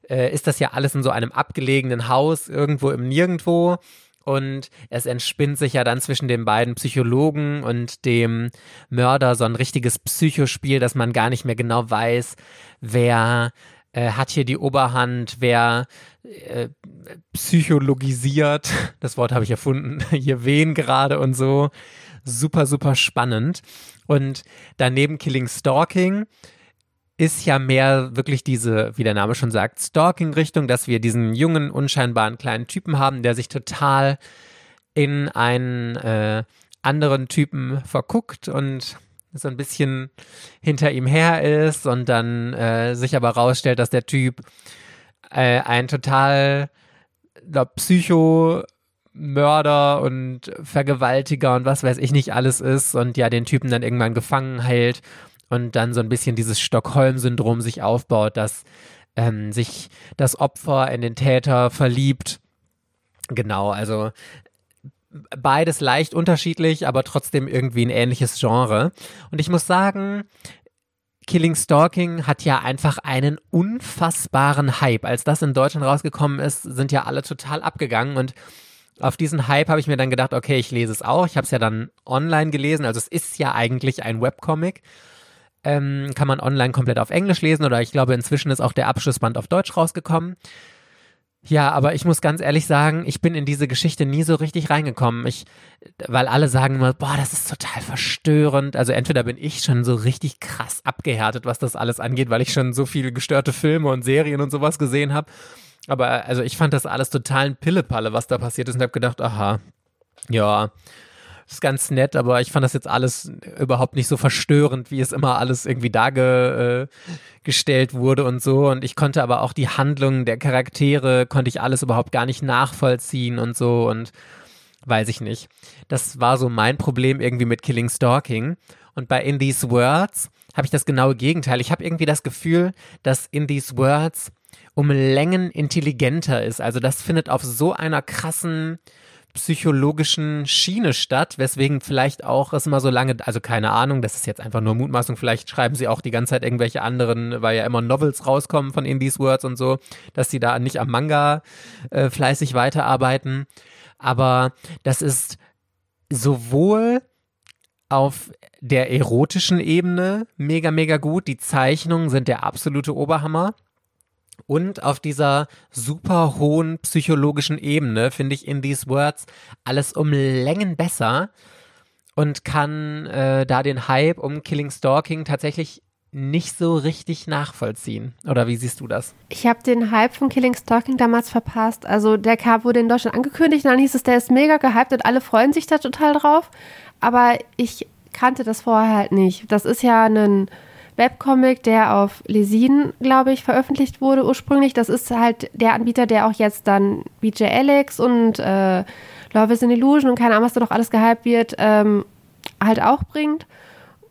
äh, ist das ja alles in so einem abgelegenen Haus irgendwo im Nirgendwo und es entspinnt sich ja dann zwischen den beiden Psychologen und dem Mörder so ein richtiges Psychospiel, dass man gar nicht mehr genau weiß, wer äh, hat hier die Oberhand, wer äh, psychologisiert, das Wort habe ich erfunden, hier wen gerade und so super, super spannend. Und daneben Killing Stalking ist ja mehr wirklich diese, wie der Name schon sagt, Stalking-Richtung, dass wir diesen jungen, unscheinbaren kleinen Typen haben, der sich total in einen äh, anderen Typen verguckt und so ein bisschen hinter ihm her ist und dann äh, sich aber rausstellt, dass der Typ äh, ein total glaub, Psycho Mörder und Vergewaltiger und was weiß ich nicht alles ist und ja den Typen dann irgendwann gefangen hält und dann so ein bisschen dieses Stockholm-Syndrom sich aufbaut, dass ähm, sich das Opfer in den Täter verliebt. Genau, also beides leicht unterschiedlich, aber trotzdem irgendwie ein ähnliches Genre. Und ich muss sagen, Killing Stalking hat ja einfach einen unfassbaren Hype. Als das in Deutschland rausgekommen ist, sind ja alle total abgegangen und auf diesen Hype habe ich mir dann gedacht, okay, ich lese es auch. Ich habe es ja dann online gelesen, also es ist ja eigentlich ein Webcomic. Ähm, kann man online komplett auf Englisch lesen oder ich glaube, inzwischen ist auch der Abschlussband auf Deutsch rausgekommen. Ja, aber ich muss ganz ehrlich sagen, ich bin in diese Geschichte nie so richtig reingekommen. Ich, weil alle sagen immer, boah, das ist total verstörend. Also entweder bin ich schon so richtig krass abgehärtet, was das alles angeht, weil ich schon so viele gestörte Filme und Serien und sowas gesehen habe. Aber also ich fand das alles total ein Pillepalle, was da passiert ist und habe gedacht, aha, ja, ist ganz nett, aber ich fand das jetzt alles überhaupt nicht so verstörend, wie es immer alles irgendwie dargestellt äh, wurde und so. Und ich konnte aber auch die Handlungen der Charaktere, konnte ich alles überhaupt gar nicht nachvollziehen und so und weiß ich nicht. Das war so mein Problem irgendwie mit Killing Stalking. Und bei In These Words habe ich das genaue Gegenteil. Ich habe irgendwie das Gefühl, dass In These Words um Längen intelligenter ist. Also das findet auf so einer krassen psychologischen Schiene statt, weswegen vielleicht auch es immer so lange, also keine Ahnung, das ist jetzt einfach nur Mutmaßung, vielleicht schreiben sie auch die ganze Zeit irgendwelche anderen, weil ja immer Novels rauskommen von In These Words und so, dass sie da nicht am Manga äh, fleißig weiterarbeiten. Aber das ist sowohl auf der erotischen Ebene mega, mega gut. Die Zeichnungen sind der absolute Oberhammer. Und auf dieser super hohen psychologischen Ebene finde ich in These Words alles um Längen besser und kann äh, da den Hype um Killing Stalking tatsächlich nicht so richtig nachvollziehen. Oder wie siehst du das? Ich habe den Hype von Killing Stalking damals verpasst. Also der kam, wurde in Deutschland angekündigt dann hieß es, der ist mega gehypt und alle freuen sich da total drauf. Aber ich kannte das vorher halt nicht. Das ist ja ein Webcomic, der auf Lesin, glaube ich, veröffentlicht wurde ursprünglich. Das ist halt der Anbieter, der auch jetzt dann BJ Alex und äh, Love is an Illusion und keine Ahnung, was da noch alles gehypt wird, ähm, halt auch bringt.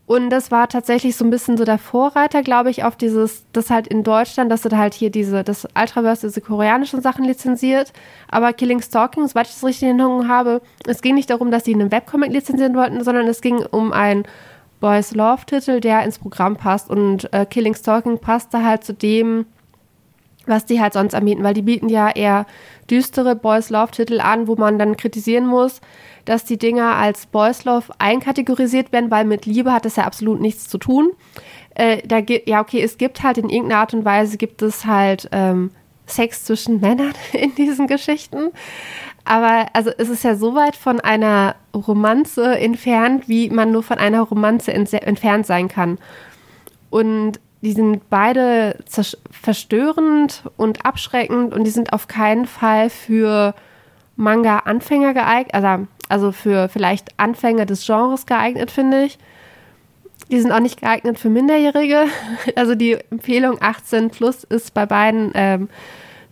Und das war tatsächlich so ein bisschen so der Vorreiter, glaube ich, auf dieses, das halt in Deutschland, dass du halt hier diese, das Ultraverse, diese koreanischen Sachen lizenziert. Aber Killing Stalking, soweit ich das richtig in Erinnerung habe, es ging nicht darum, dass sie einen Webcomic lizenzieren wollten, sondern es ging um ein Boys Love Titel, der ins Programm passt und äh, Killing Stalking passt da halt zu dem, was die halt sonst anbieten, weil die bieten ja eher düstere Boys Love Titel an, wo man dann kritisieren muss, dass die Dinger als Boys Love einkategorisiert werden, weil mit Liebe hat das ja absolut nichts zu tun. Äh, da ja, okay, es gibt halt in irgendeiner Art und Weise gibt es halt ähm, Sex zwischen Männern in diesen Geschichten. Aber also es ist ja so weit von einer Romanze entfernt, wie man nur von einer Romanze entfernt sein kann. Und die sind beide verstörend und abschreckend und die sind auf keinen Fall für Manga-Anfänger geeignet, also, also für vielleicht Anfänger des Genres geeignet, finde ich. Die sind auch nicht geeignet für Minderjährige. Also die Empfehlung 18 plus ist bei beiden ähm,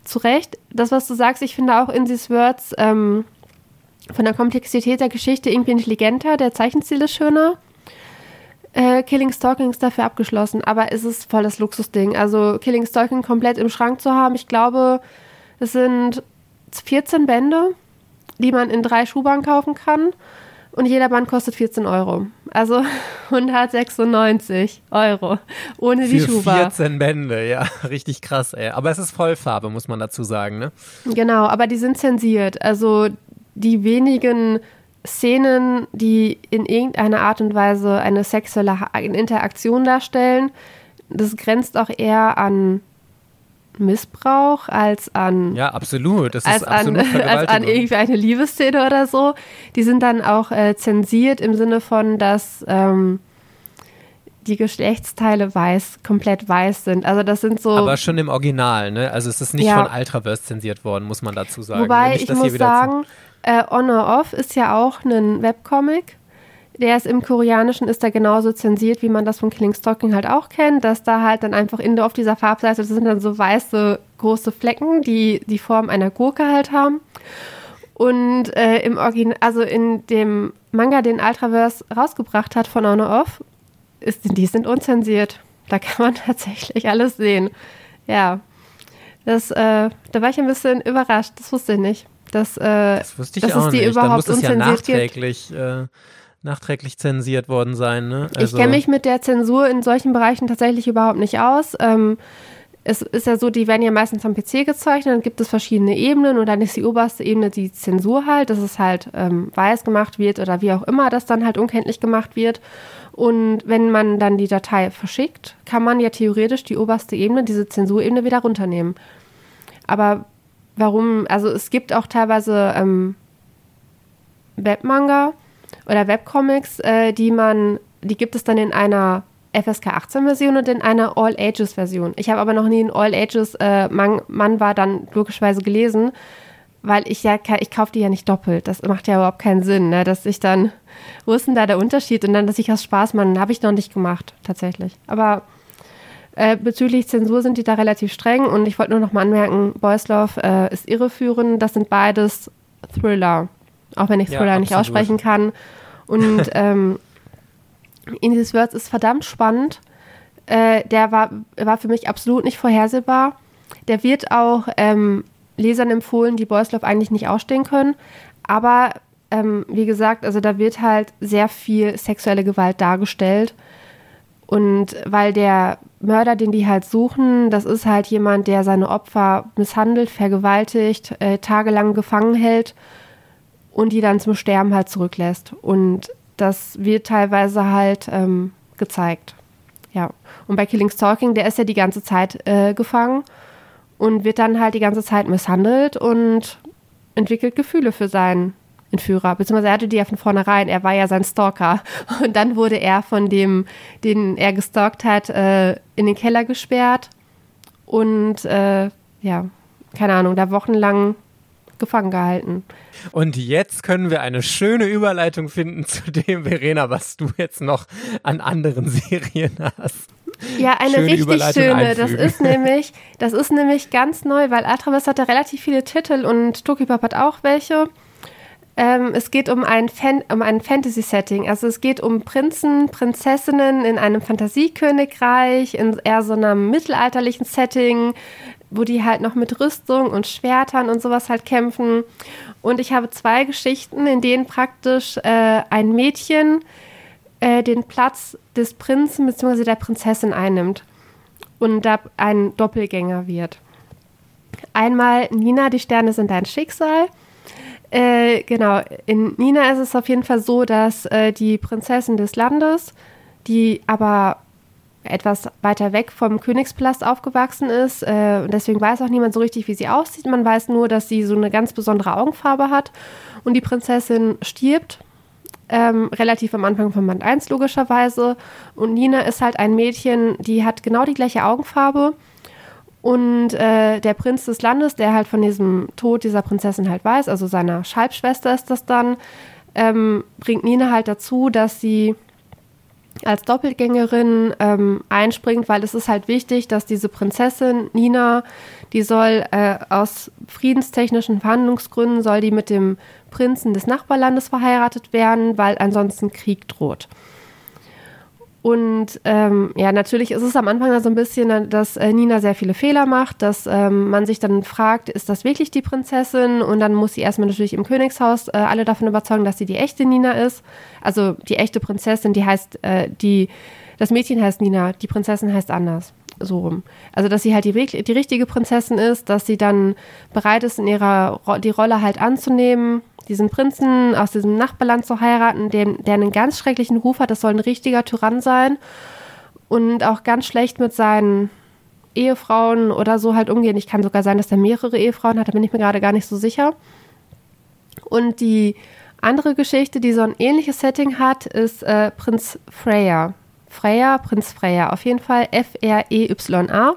zu Recht. Das, was du sagst, ich finde auch in These Words ähm, von der Komplexität der Geschichte irgendwie intelligenter, der Zeichenstil ist schöner. Äh, Killing Stalking ist dafür abgeschlossen, aber es ist voll das Luxusding. Also Killing Stalking komplett im Schrank zu haben, ich glaube, es sind 14 Bände, die man in drei Schuhbahnen kaufen kann. Und jeder Band kostet 14 Euro. Also 196 Euro. Ohne die Für Schufa. 14 Bände, ja. Richtig krass, ey. Aber es ist Vollfarbe, muss man dazu sagen, ne? Genau, aber die sind zensiert. Also die wenigen Szenen, die in irgendeiner Art und Weise eine sexuelle Interaktion darstellen, das grenzt auch eher an Missbrauch als an. Ja, absolut. Das als ist absolut an, als an irgendwie eine Liebesszene oder so. Die sind dann auch äh, zensiert im Sinne von, dass ähm, die Geschlechtsteile weiß, komplett weiß sind. Also das sind so. Aber schon im Original, ne? Also es ist nicht ja. von Ultraverse zensiert worden, muss man dazu sagen. Wobei nicht, ich muss sagen, äh, On or Off ist ja auch ein Webcomic der ist im Koreanischen ist da genauso zensiert, wie man das von Killing Stalking halt auch kennt, dass da halt dann einfach in auf dieser Farbseite das sind dann so weiße große Flecken, die die Form einer Gurke halt haben. Und äh, im Original, also in dem Manga, den Ultraverse rausgebracht hat von On Off, ist, die sind unzensiert. Da kann man tatsächlich alles sehen. Ja. Das, äh, da war ich ein bisschen überrascht. Das wusste ich nicht. Dass, äh, das wusste ich dass auch es die nicht. überhaupt Dann muss es ja nachträglich, äh, nachträglich zensiert worden sein. Ne? Ich kenne mich mit der Zensur in solchen Bereichen tatsächlich überhaupt nicht aus. Ähm, es ist ja so, die werden ja meistens am PC gezeichnet, dann gibt es verschiedene Ebenen und dann ist die oberste Ebene die Zensur halt, dass es halt ähm, weiß gemacht wird oder wie auch immer das dann halt unkenntlich gemacht wird. Und wenn man dann die Datei verschickt, kann man ja theoretisch die oberste Ebene, diese Zensurebene wieder runternehmen. Aber warum, also es gibt auch teilweise ähm, Webmanga oder Webcomics, äh, die man, die gibt es dann in einer FSK 18 Version und in einer All Ages Version. Ich habe aber noch nie ein All Ages äh, Man, Man war dann logischerweise gelesen, weil ich ja, ich kaufe die ja nicht doppelt. Das macht ja überhaupt keinen Sinn, ne? dass ich dann, wo ist denn da der Unterschied? Und dann, dass ich aus Spaß mache, habe ich noch nicht gemacht, tatsächlich. Aber äh, bezüglich Zensur sind die da relativ streng und ich wollte nur noch mal anmerken, Boys Love äh, ist irreführend. Das sind beides Thriller, auch wenn ich Thriller ja, nicht aussprechen kann. Und ähm, Indies Words ist verdammt spannend. Äh, der war, war für mich absolut nicht vorhersehbar. Der wird auch ähm, Lesern empfohlen, die Boys Love eigentlich nicht ausstehen können. Aber ähm, wie gesagt, also da wird halt sehr viel sexuelle Gewalt dargestellt. Und weil der Mörder, den die halt suchen, das ist halt jemand, der seine Opfer misshandelt, vergewaltigt, äh, tagelang gefangen hält und die dann zum Sterben halt zurücklässt. Und das wird teilweise halt ähm, gezeigt. Ja. Und bei Killing Stalking, der ist ja die ganze Zeit äh, gefangen und wird dann halt die ganze Zeit misshandelt und entwickelt Gefühle für seinen Entführer. Beziehungsweise er hatte die ja von vornherein, er war ja sein Stalker. Und dann wurde er von dem, den er gestalkt hat, äh, in den Keller gesperrt und äh, ja, keine Ahnung, da wochenlang gefangen gehalten. Und jetzt können wir eine schöne Überleitung finden zu dem, Verena, was du jetzt noch an anderen Serien hast. Ja, eine schöne richtig schöne. Einfügen. Das ist nämlich, das ist nämlich ganz neu, weil Atravas hat ja relativ viele Titel und Tokipop hat auch welche. Ähm, es geht um ein, Fan um ein Fantasy-Setting. Also es geht um Prinzen, Prinzessinnen in einem Fantasiekönigreich, in eher so einem mittelalterlichen Setting, wo die halt noch mit Rüstung und Schwertern und sowas halt kämpfen. Und ich habe zwei Geschichten, in denen praktisch äh, ein Mädchen äh, den Platz des Prinzen bzw. der Prinzessin einnimmt und da ein Doppelgänger wird. Einmal Nina, die Sterne sind dein Schicksal. Äh, genau, in Nina ist es auf jeden Fall so, dass äh, die Prinzessin des Landes, die aber etwas weiter weg vom Königspalast aufgewachsen ist. Äh, und deswegen weiß auch niemand so richtig, wie sie aussieht. Man weiß nur, dass sie so eine ganz besondere Augenfarbe hat. Und die Prinzessin stirbt. Ähm, relativ am Anfang von Band 1 logischerweise. Und Nina ist halt ein Mädchen, die hat genau die gleiche Augenfarbe. Und äh, der Prinz des Landes, der halt von diesem Tod dieser Prinzessin halt weiß, also seiner Schalbschwester ist das dann, ähm, bringt Nina halt dazu, dass sie als Doppelgängerin ähm, einspringt, weil es ist halt wichtig, dass diese Prinzessin Nina, die soll äh, aus friedenstechnischen Verhandlungsgründen, soll die mit dem Prinzen des Nachbarlandes verheiratet werden, weil ansonsten Krieg droht. Und ähm, ja, natürlich ist es am Anfang so ein bisschen, dass äh, Nina sehr viele Fehler macht, dass ähm, man sich dann fragt, ist das wirklich die Prinzessin? Und dann muss sie erstmal natürlich im Königshaus äh, alle davon überzeugen, dass sie die echte Nina ist. Also die echte Prinzessin, die heißt, äh, die, das Mädchen heißt Nina, die Prinzessin heißt anders. So rum. Also, dass sie halt die, die richtige Prinzessin ist, dass sie dann bereit ist, in ihrer die Rolle halt anzunehmen, diesen Prinzen aus diesem Nachbarland zu heiraten, dem, der einen ganz schrecklichen Ruf hat. Das soll ein richtiger Tyrann sein und auch ganz schlecht mit seinen Ehefrauen oder so halt umgehen. Ich kann sogar sein, dass er mehrere Ehefrauen hat, da bin ich mir gerade gar nicht so sicher. Und die andere Geschichte, die so ein ähnliches Setting hat, ist äh, Prinz Freya. Freya, Prinz Freya, auf jeden Fall F-R-E-Y-A.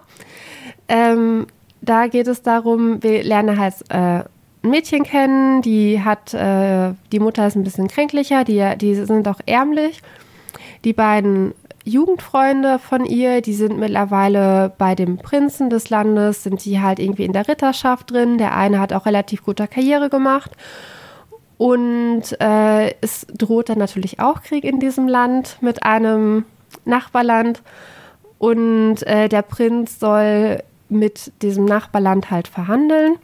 Ähm, da geht es darum, wir lernen halt äh, Mädchen kennen, die hat, äh, die Mutter ist ein bisschen kränklicher, die, die sind auch ärmlich. Die beiden Jugendfreunde von ihr, die sind mittlerweile bei dem Prinzen des Landes, sind die halt irgendwie in der Ritterschaft drin. Der eine hat auch relativ gute Karriere gemacht. Und äh, es droht dann natürlich auch Krieg in diesem Land mit einem Nachbarland und äh, der Prinz soll mit diesem Nachbarland halt verhandeln.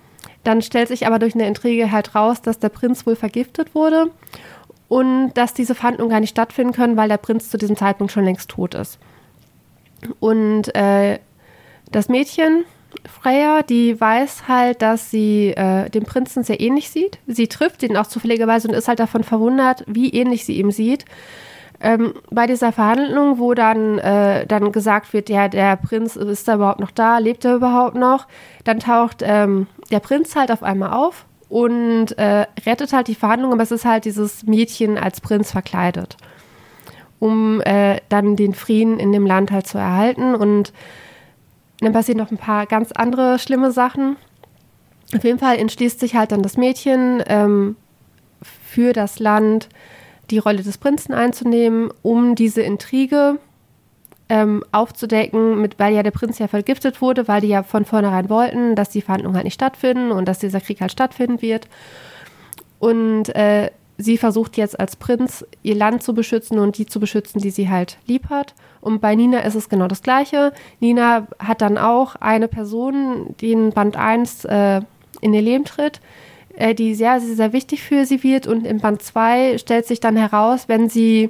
Dann stellt sich aber durch eine Intrige halt raus, dass der Prinz wohl vergiftet wurde und dass diese Verhandlungen gar nicht stattfinden können, weil der Prinz zu diesem Zeitpunkt schon längst tot ist. Und äh, das Mädchen, Freya, die weiß halt, dass sie äh, dem Prinzen sehr ähnlich sieht. Sie trifft ihn auch zufälligerweise und ist halt davon verwundert, wie ähnlich sie ihm sieht. Ähm, bei dieser Verhandlung, wo dann, äh, dann gesagt wird, ja, der Prinz ist da überhaupt noch da, lebt er überhaupt noch, dann taucht ähm, der Prinz halt auf einmal auf und äh, rettet halt die Verhandlung, aber es ist halt dieses Mädchen als Prinz verkleidet, um äh, dann den Frieden in dem Land halt zu erhalten und dann passieren noch ein paar ganz andere schlimme Sachen. Auf jeden Fall entschließt sich halt dann das Mädchen ähm, für das Land die Rolle des Prinzen einzunehmen, um diese Intrige ähm, aufzudecken, mit, weil ja der Prinz ja vergiftet wurde, weil die ja von vornherein wollten, dass die Verhandlungen halt nicht stattfinden und dass dieser Krieg halt stattfinden wird. Und äh, sie versucht jetzt als Prinz ihr Land zu beschützen und die zu beschützen, die sie halt lieb hat. Und bei Nina ist es genau das Gleiche. Nina hat dann auch eine Person, die in Band 1 äh, in ihr Leben tritt, äh, die sehr, sehr, sehr wichtig für sie wird. Und in Band 2 stellt sich dann heraus, wenn sie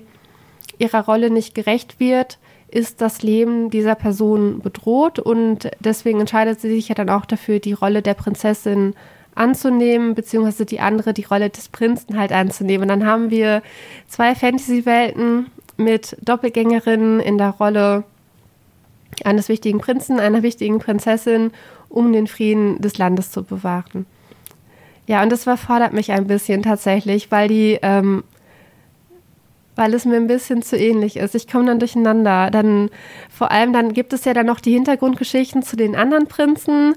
ihrer Rolle nicht gerecht wird, ist das Leben dieser Person bedroht. Und deswegen entscheidet sie sich ja dann auch dafür, die Rolle der Prinzessin anzunehmen, beziehungsweise die andere, die Rolle des Prinzen halt anzunehmen. Und dann haben wir zwei Fantasy-Welten mit Doppelgängerinnen in der Rolle eines wichtigen Prinzen, einer wichtigen Prinzessin, um den Frieden des Landes zu bewahren. Ja, und das verfordert mich ein bisschen tatsächlich, weil die, ähm, weil es mir ein bisschen zu ähnlich ist. Ich komme dann durcheinander. Dann vor allem dann gibt es ja dann noch die Hintergrundgeschichten zu den anderen Prinzen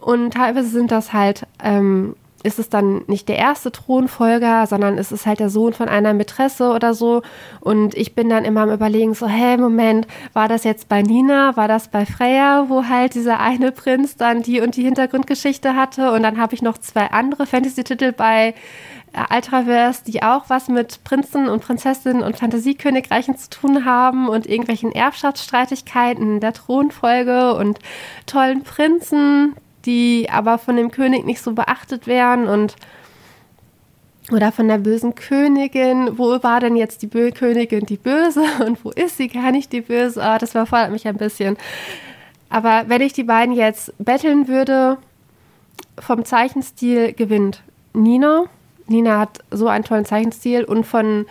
und teilweise sind das halt ähm, ist es dann nicht der erste Thronfolger, sondern es ist halt der Sohn von einer Mätresse oder so. Und ich bin dann immer am Überlegen, so, hä, Moment, war das jetzt bei Nina, war das bei Freya, wo halt dieser eine Prinz dann die und die Hintergrundgeschichte hatte? Und dann habe ich noch zwei andere Fantasy-Titel bei Ultraverse, die auch was mit Prinzen und Prinzessinnen und Fantasiekönigreichen zu tun haben und irgendwelchen Erbschaftsstreitigkeiten der Thronfolge und tollen Prinzen, die aber von dem König nicht so beachtet werden und oder von der bösen Königin. Wo war denn jetzt die Bö Königin die Böse und wo ist sie gar nicht die Böse? Oh, das überfordert mich ein bisschen. Aber wenn ich die beiden jetzt betteln würde, vom Zeichenstil gewinnt Nina. Nina hat so einen tollen Zeichenstil und von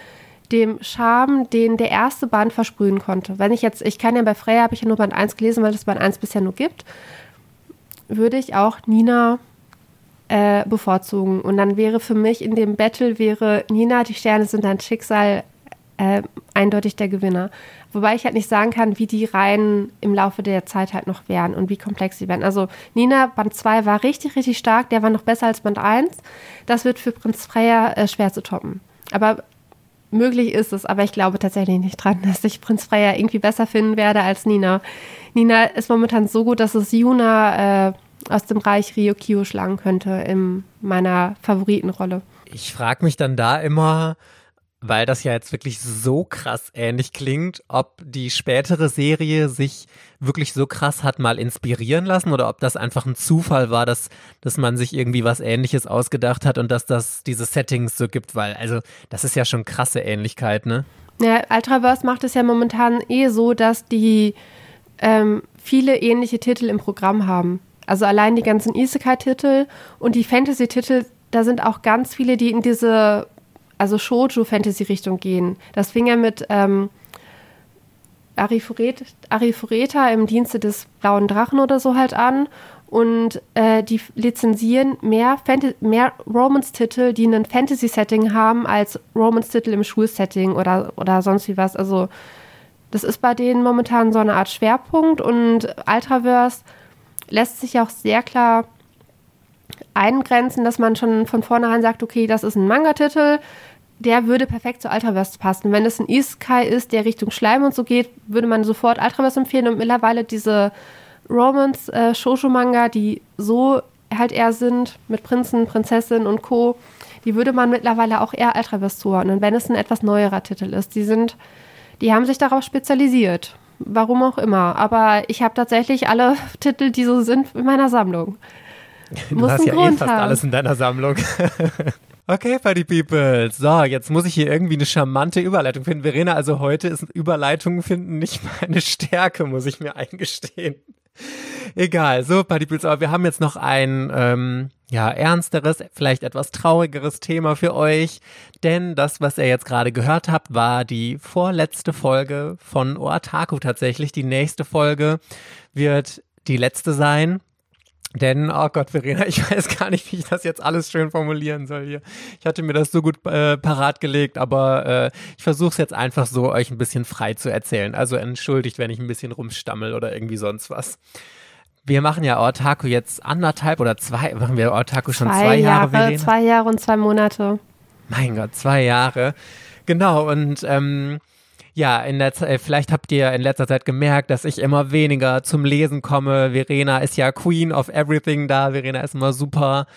dem Charme, den der erste Band versprühen konnte. Wenn ich jetzt, ich kann ja bei Freya, habe ich ja nur Band 1 gelesen, weil es Band 1 bisher nur gibt würde ich auch Nina äh, bevorzugen. Und dann wäre für mich in dem Battle wäre Nina, die Sterne sind dein Schicksal, äh, eindeutig der Gewinner. Wobei ich halt nicht sagen kann, wie die Reihen im Laufe der Zeit halt noch wären und wie komplex sie werden. Also Nina, Band 2 war richtig, richtig stark, der war noch besser als Band 1. Das wird für Prinz Freya äh, schwer zu toppen. Aber möglich ist es, aber ich glaube tatsächlich nicht dran, dass ich Prinz Freya irgendwie besser finden werde als Nina. Nina ist momentan so gut, dass es Yuna äh, aus dem Reich Ryukyu schlagen könnte in meiner Favoritenrolle. Ich frage mich dann da immer, weil das ja jetzt wirklich so krass ähnlich klingt, ob die spätere Serie sich wirklich so krass hat mal inspirieren lassen oder ob das einfach ein Zufall war, dass, dass man sich irgendwie was ähnliches ausgedacht hat und dass das diese Settings so gibt, weil also das ist ja schon krasse Ähnlichkeit, ne? Ja, Ultraverse macht es ja momentan eh so, dass die ähm, viele ähnliche Titel im Programm haben. Also allein die ganzen Isekai-Titel und die Fantasy-Titel, da sind auch ganz viele, die in diese also Shoujo-Fantasy-Richtung gehen. Das fing ja mit ähm, Arifureta im Dienste des Blauen Drachen oder so halt an. Und äh, die lizenzieren mehr, mehr Romance-Titel, die ein Fantasy-Setting haben, als Romance-Titel im Schulsetting oder, oder sonst wie was. Also das ist bei denen momentan so eine Art Schwerpunkt und Ultraverse lässt sich auch sehr klar eingrenzen, dass man schon von vornherein sagt, okay, das ist ein Manga-Titel, der würde perfekt zu Ultraverse passen. Wenn es ein Isekai ist, der Richtung Schleim und so geht, würde man sofort Ultraverse empfehlen und mittlerweile diese Romance-Shoujo-Manga, äh, die so halt eher sind, mit Prinzen, Prinzessinnen und Co., die würde man mittlerweile auch eher Ultraverse zuordnen, wenn es ein etwas neuerer Titel ist. Die sind Die haben sich darauf spezialisiert. Warum auch immer. Aber ich habe tatsächlich alle Titel, die so sind, in meiner Sammlung. Du Muss hast ja eh Grund fast haben. alles in deiner Sammlung. Okay, Party People. So, jetzt muss ich hier irgendwie eine charmante Überleitung finden. Verena, also heute ist Überleitungen finden nicht meine Stärke, muss ich mir eingestehen. Egal, so Party People. Aber wir haben jetzt noch ein ähm, ja ernsteres, vielleicht etwas traurigeres Thema für euch, denn das, was ihr jetzt gerade gehört habt, war die vorletzte Folge von Otaku tatsächlich. Die nächste Folge wird die letzte sein. Denn, oh Gott, Verena, ich weiß gar nicht, wie ich das jetzt alles schön formulieren soll hier. Ich hatte mir das so gut äh, parat gelegt, aber äh, ich versuche es jetzt einfach so, euch ein bisschen frei zu erzählen. Also entschuldigt, wenn ich ein bisschen rumstammel oder irgendwie sonst was. Wir machen ja Ortaku jetzt anderthalb oder zwei, machen wir Ortaku schon zwei, Jahre, Verena? Zwei Jahre und zwei Monate. Mein Gott, zwei Jahre. Genau, und ähm, ja, in der Ze- vielleicht habt ihr in letzter Zeit gemerkt, dass ich immer weniger zum Lesen komme. Verena ist ja Queen of Everything da. Verena ist immer super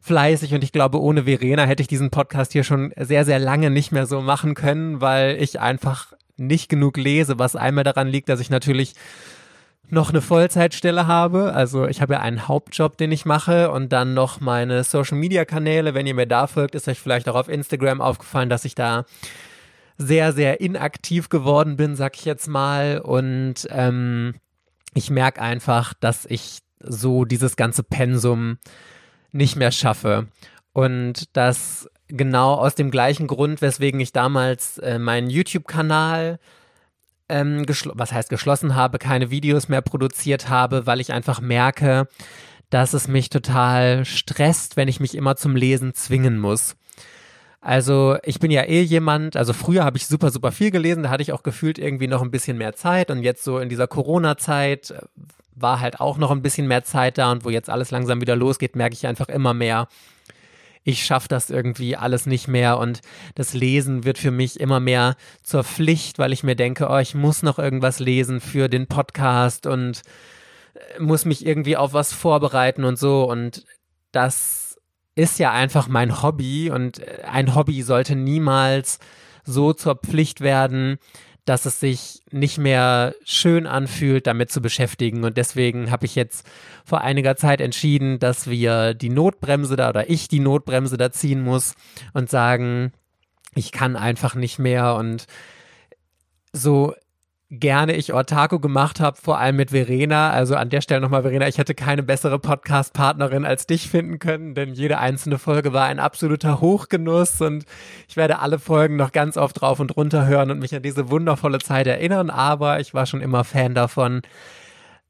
fleißig und ich glaube, ohne Verena hätte ich diesen Podcast hier schon sehr, sehr lange nicht mehr so machen können, weil ich einfach nicht genug lese, was einmal daran liegt, dass ich natürlich noch eine Vollzeitstelle habe. Also ich habe ja einen Hauptjob, den ich mache und dann noch meine Social-Media-Kanäle. Wenn ihr mir da folgt, ist euch vielleicht auch auf Instagram aufgefallen, dass ich da sehr, sehr inaktiv geworden bin, sag ich jetzt mal. Und ähm, ich merke einfach, dass ich so dieses ganze Pensum nicht mehr schaffe. Und das genau aus dem gleichen Grund, weswegen ich damals äh, meinen YouTube-Kanal ähm, was heißt geschlossen habe, keine Videos mehr produziert habe, weil ich einfach merke, dass es mich total stresst, wenn ich mich immer zum Lesen zwingen muss. Also ich bin ja eh jemand, also früher habe ich super, super viel gelesen, da hatte ich auch gefühlt irgendwie noch ein bisschen mehr Zeit und jetzt so in dieser Corona-Zeit äh, war halt auch noch ein bisschen mehr Zeit da und wo jetzt alles langsam wieder losgeht, merke ich einfach immer mehr, ich schaffe das irgendwie alles nicht mehr und das Lesen wird für mich immer mehr zur Pflicht, weil ich mir denke, oh, ich muss noch irgendwas lesen für den Podcast und äh, muss mich irgendwie auf was vorbereiten und so und das ist ja einfach mein Hobby und äh, ein Hobby sollte niemals so zur Pflicht werden, dass es sich nicht mehr schön anfühlt, damit zu beschäftigen. Und deswegen habe ich jetzt vor einiger Zeit entschieden, dass wir die Notbremse da oder ich die Notbremse da ziehen muss und sagen, ich kann einfach nicht mehr und so gerne ich Ortaco gemacht habe, vor allem mit Verena. Also an der Stelle nochmal, Verena, ich hätte keine bessere Podcast-Partnerin als dich finden können, denn jede einzelne Folge war ein absoluter Hochgenuss und ich werde alle Folgen noch ganz oft drauf und runter hören und mich an diese wundervolle Zeit erinnern, aber ich war schon immer Fan davon,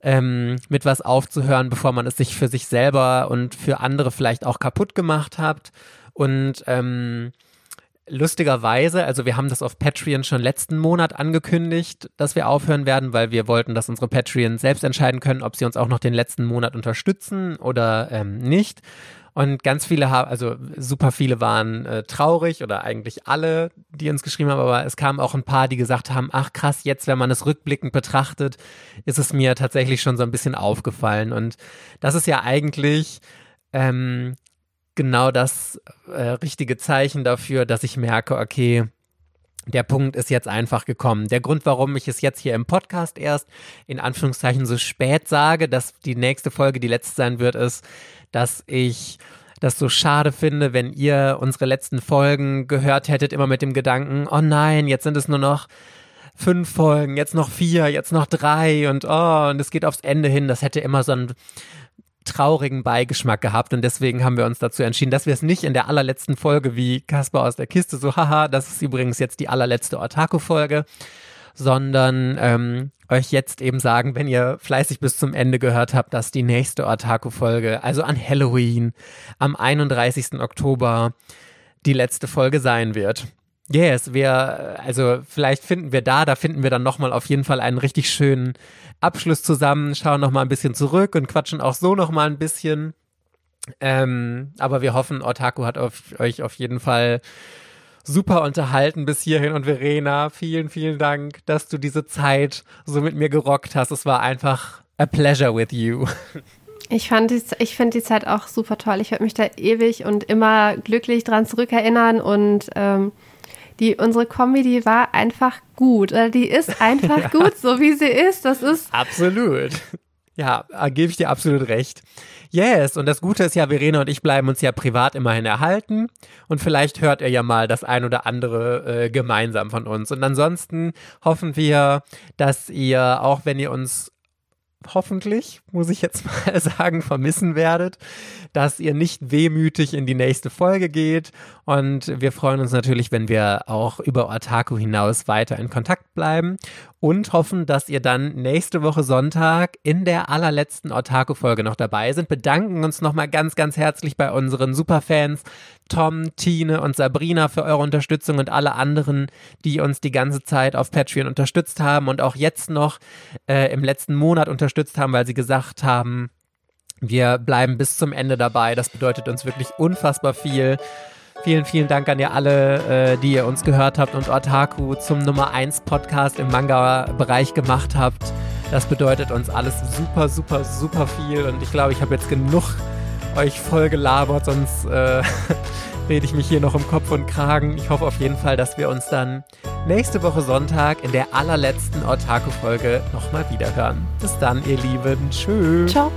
ähm, mit was aufzuhören, bevor man es sich für sich selber und für andere vielleicht auch kaputt gemacht hat. Und ähm, lustigerweise, also wir haben das auf Patreon schon letzten Monat angekündigt, dass wir aufhören werden, weil wir wollten, dass unsere Patreons selbst entscheiden können, ob sie uns auch noch den letzten Monat unterstützen oder ähm, nicht. Und ganz viele haben, also super viele waren äh, traurig oder eigentlich alle, die uns geschrieben haben, aber es kamen auch ein paar, die gesagt haben, ach krass, jetzt, wenn man es rückblickend betrachtet, ist es mir tatsächlich schon so ein bisschen aufgefallen. Und das ist ja eigentlich ähm, genau das äh, richtige Zeichen dafür, dass ich merke, okay, der Punkt ist jetzt einfach gekommen. Der Grund, warum ich es jetzt hier im Podcast erst in Anführungszeichen so spät sage, dass die nächste Folge die letzte sein wird, ist, dass ich das so schade finde, wenn ihr unsere letzten Folgen gehört hättet, immer mit dem Gedanken, oh nein, jetzt sind es nur noch fünf Folgen, jetzt noch vier, jetzt noch drei und oh, und es geht aufs Ende hin. Das hätte immer so einen traurigen Beigeschmack gehabt und deswegen haben wir uns dazu entschieden, dass wir es nicht in der allerletzten Folge wie Kasper aus der Kiste so, haha, das ist übrigens jetzt die allerletzte Otaku-Folge, sondern ähm, euch jetzt eben sagen, wenn ihr fleißig bis zum Ende gehört habt, dass die nächste Otaku-Folge, also an Halloween, am 31. Oktober, die letzte Folge sein wird. Yes, wir, also vielleicht finden wir da, da finden wir dann nochmal auf jeden Fall einen richtig schönen Abschluss zusammen, schauen nochmal ein bisschen zurück und quatschen auch so nochmal ein bisschen. Ähm, aber wir hoffen, Otaku hat auf, euch auf jeden Fall super unterhalten bis hierhin und Verena, vielen, vielen Dank, dass du diese Zeit so mit mir gerockt hast. Es war einfach a pleasure with you. Ich, fand die, ich finde die Zeit auch super toll. Ich werde mich da ewig und immer glücklich dran zurückerinnern und ähm, Die, unsere Kombi, die war einfach gut. Oder die ist einfach gut, so wie sie ist. Das ist. Absolut. Ja, gebe ich dir absolut recht. Yes, und das Gute ist ja, Verena und ich bleiben uns ja privat immerhin erhalten und vielleicht hört ihr ja mal das ein oder andere äh, gemeinsam von uns. Und ansonsten hoffen wir, dass ihr, auch wenn ihr uns hoffentlich, muss ich jetzt mal sagen, vermissen werdet, dass ihr nicht wehmütig in die nächste Folge geht. Und wir freuen uns natürlich, wenn wir auch über Otaku hinaus weiter in Kontakt bleiben und hoffen, dass ihr dann nächste Woche Sonntag in der allerletzten Otaku-Folge noch dabei sind. Bedanken uns nochmal ganz, ganz herzlich bei unseren Superfans Tom, Tine und Sabrina für eure Unterstützung und alle anderen, die uns die ganze Zeit auf Patreon unterstützt haben und auch jetzt noch äh, im letzten Monat unterstützt haben, weil sie gesagt haben, wir bleiben bis zum Ende dabei. Das bedeutet uns wirklich unfassbar viel. Vielen, vielen Dank an ihr alle, äh, die ihr uns gehört habt und Otaku zum Nummer 1 Podcast im Manga-Bereich gemacht habt. Das bedeutet uns alles super, super, super viel und ich glaube, ich habe jetzt genug euch voll gelabert, sonst äh, rede ich mich hier noch um Kopf und Kragen. Ich hoffe auf jeden Fall, dass wir uns dann nächste Woche Sonntag in der allerletzten Otaku-Folge nochmal wiederhören. Bis dann, ihr Lieben. Tschüss. Ciao.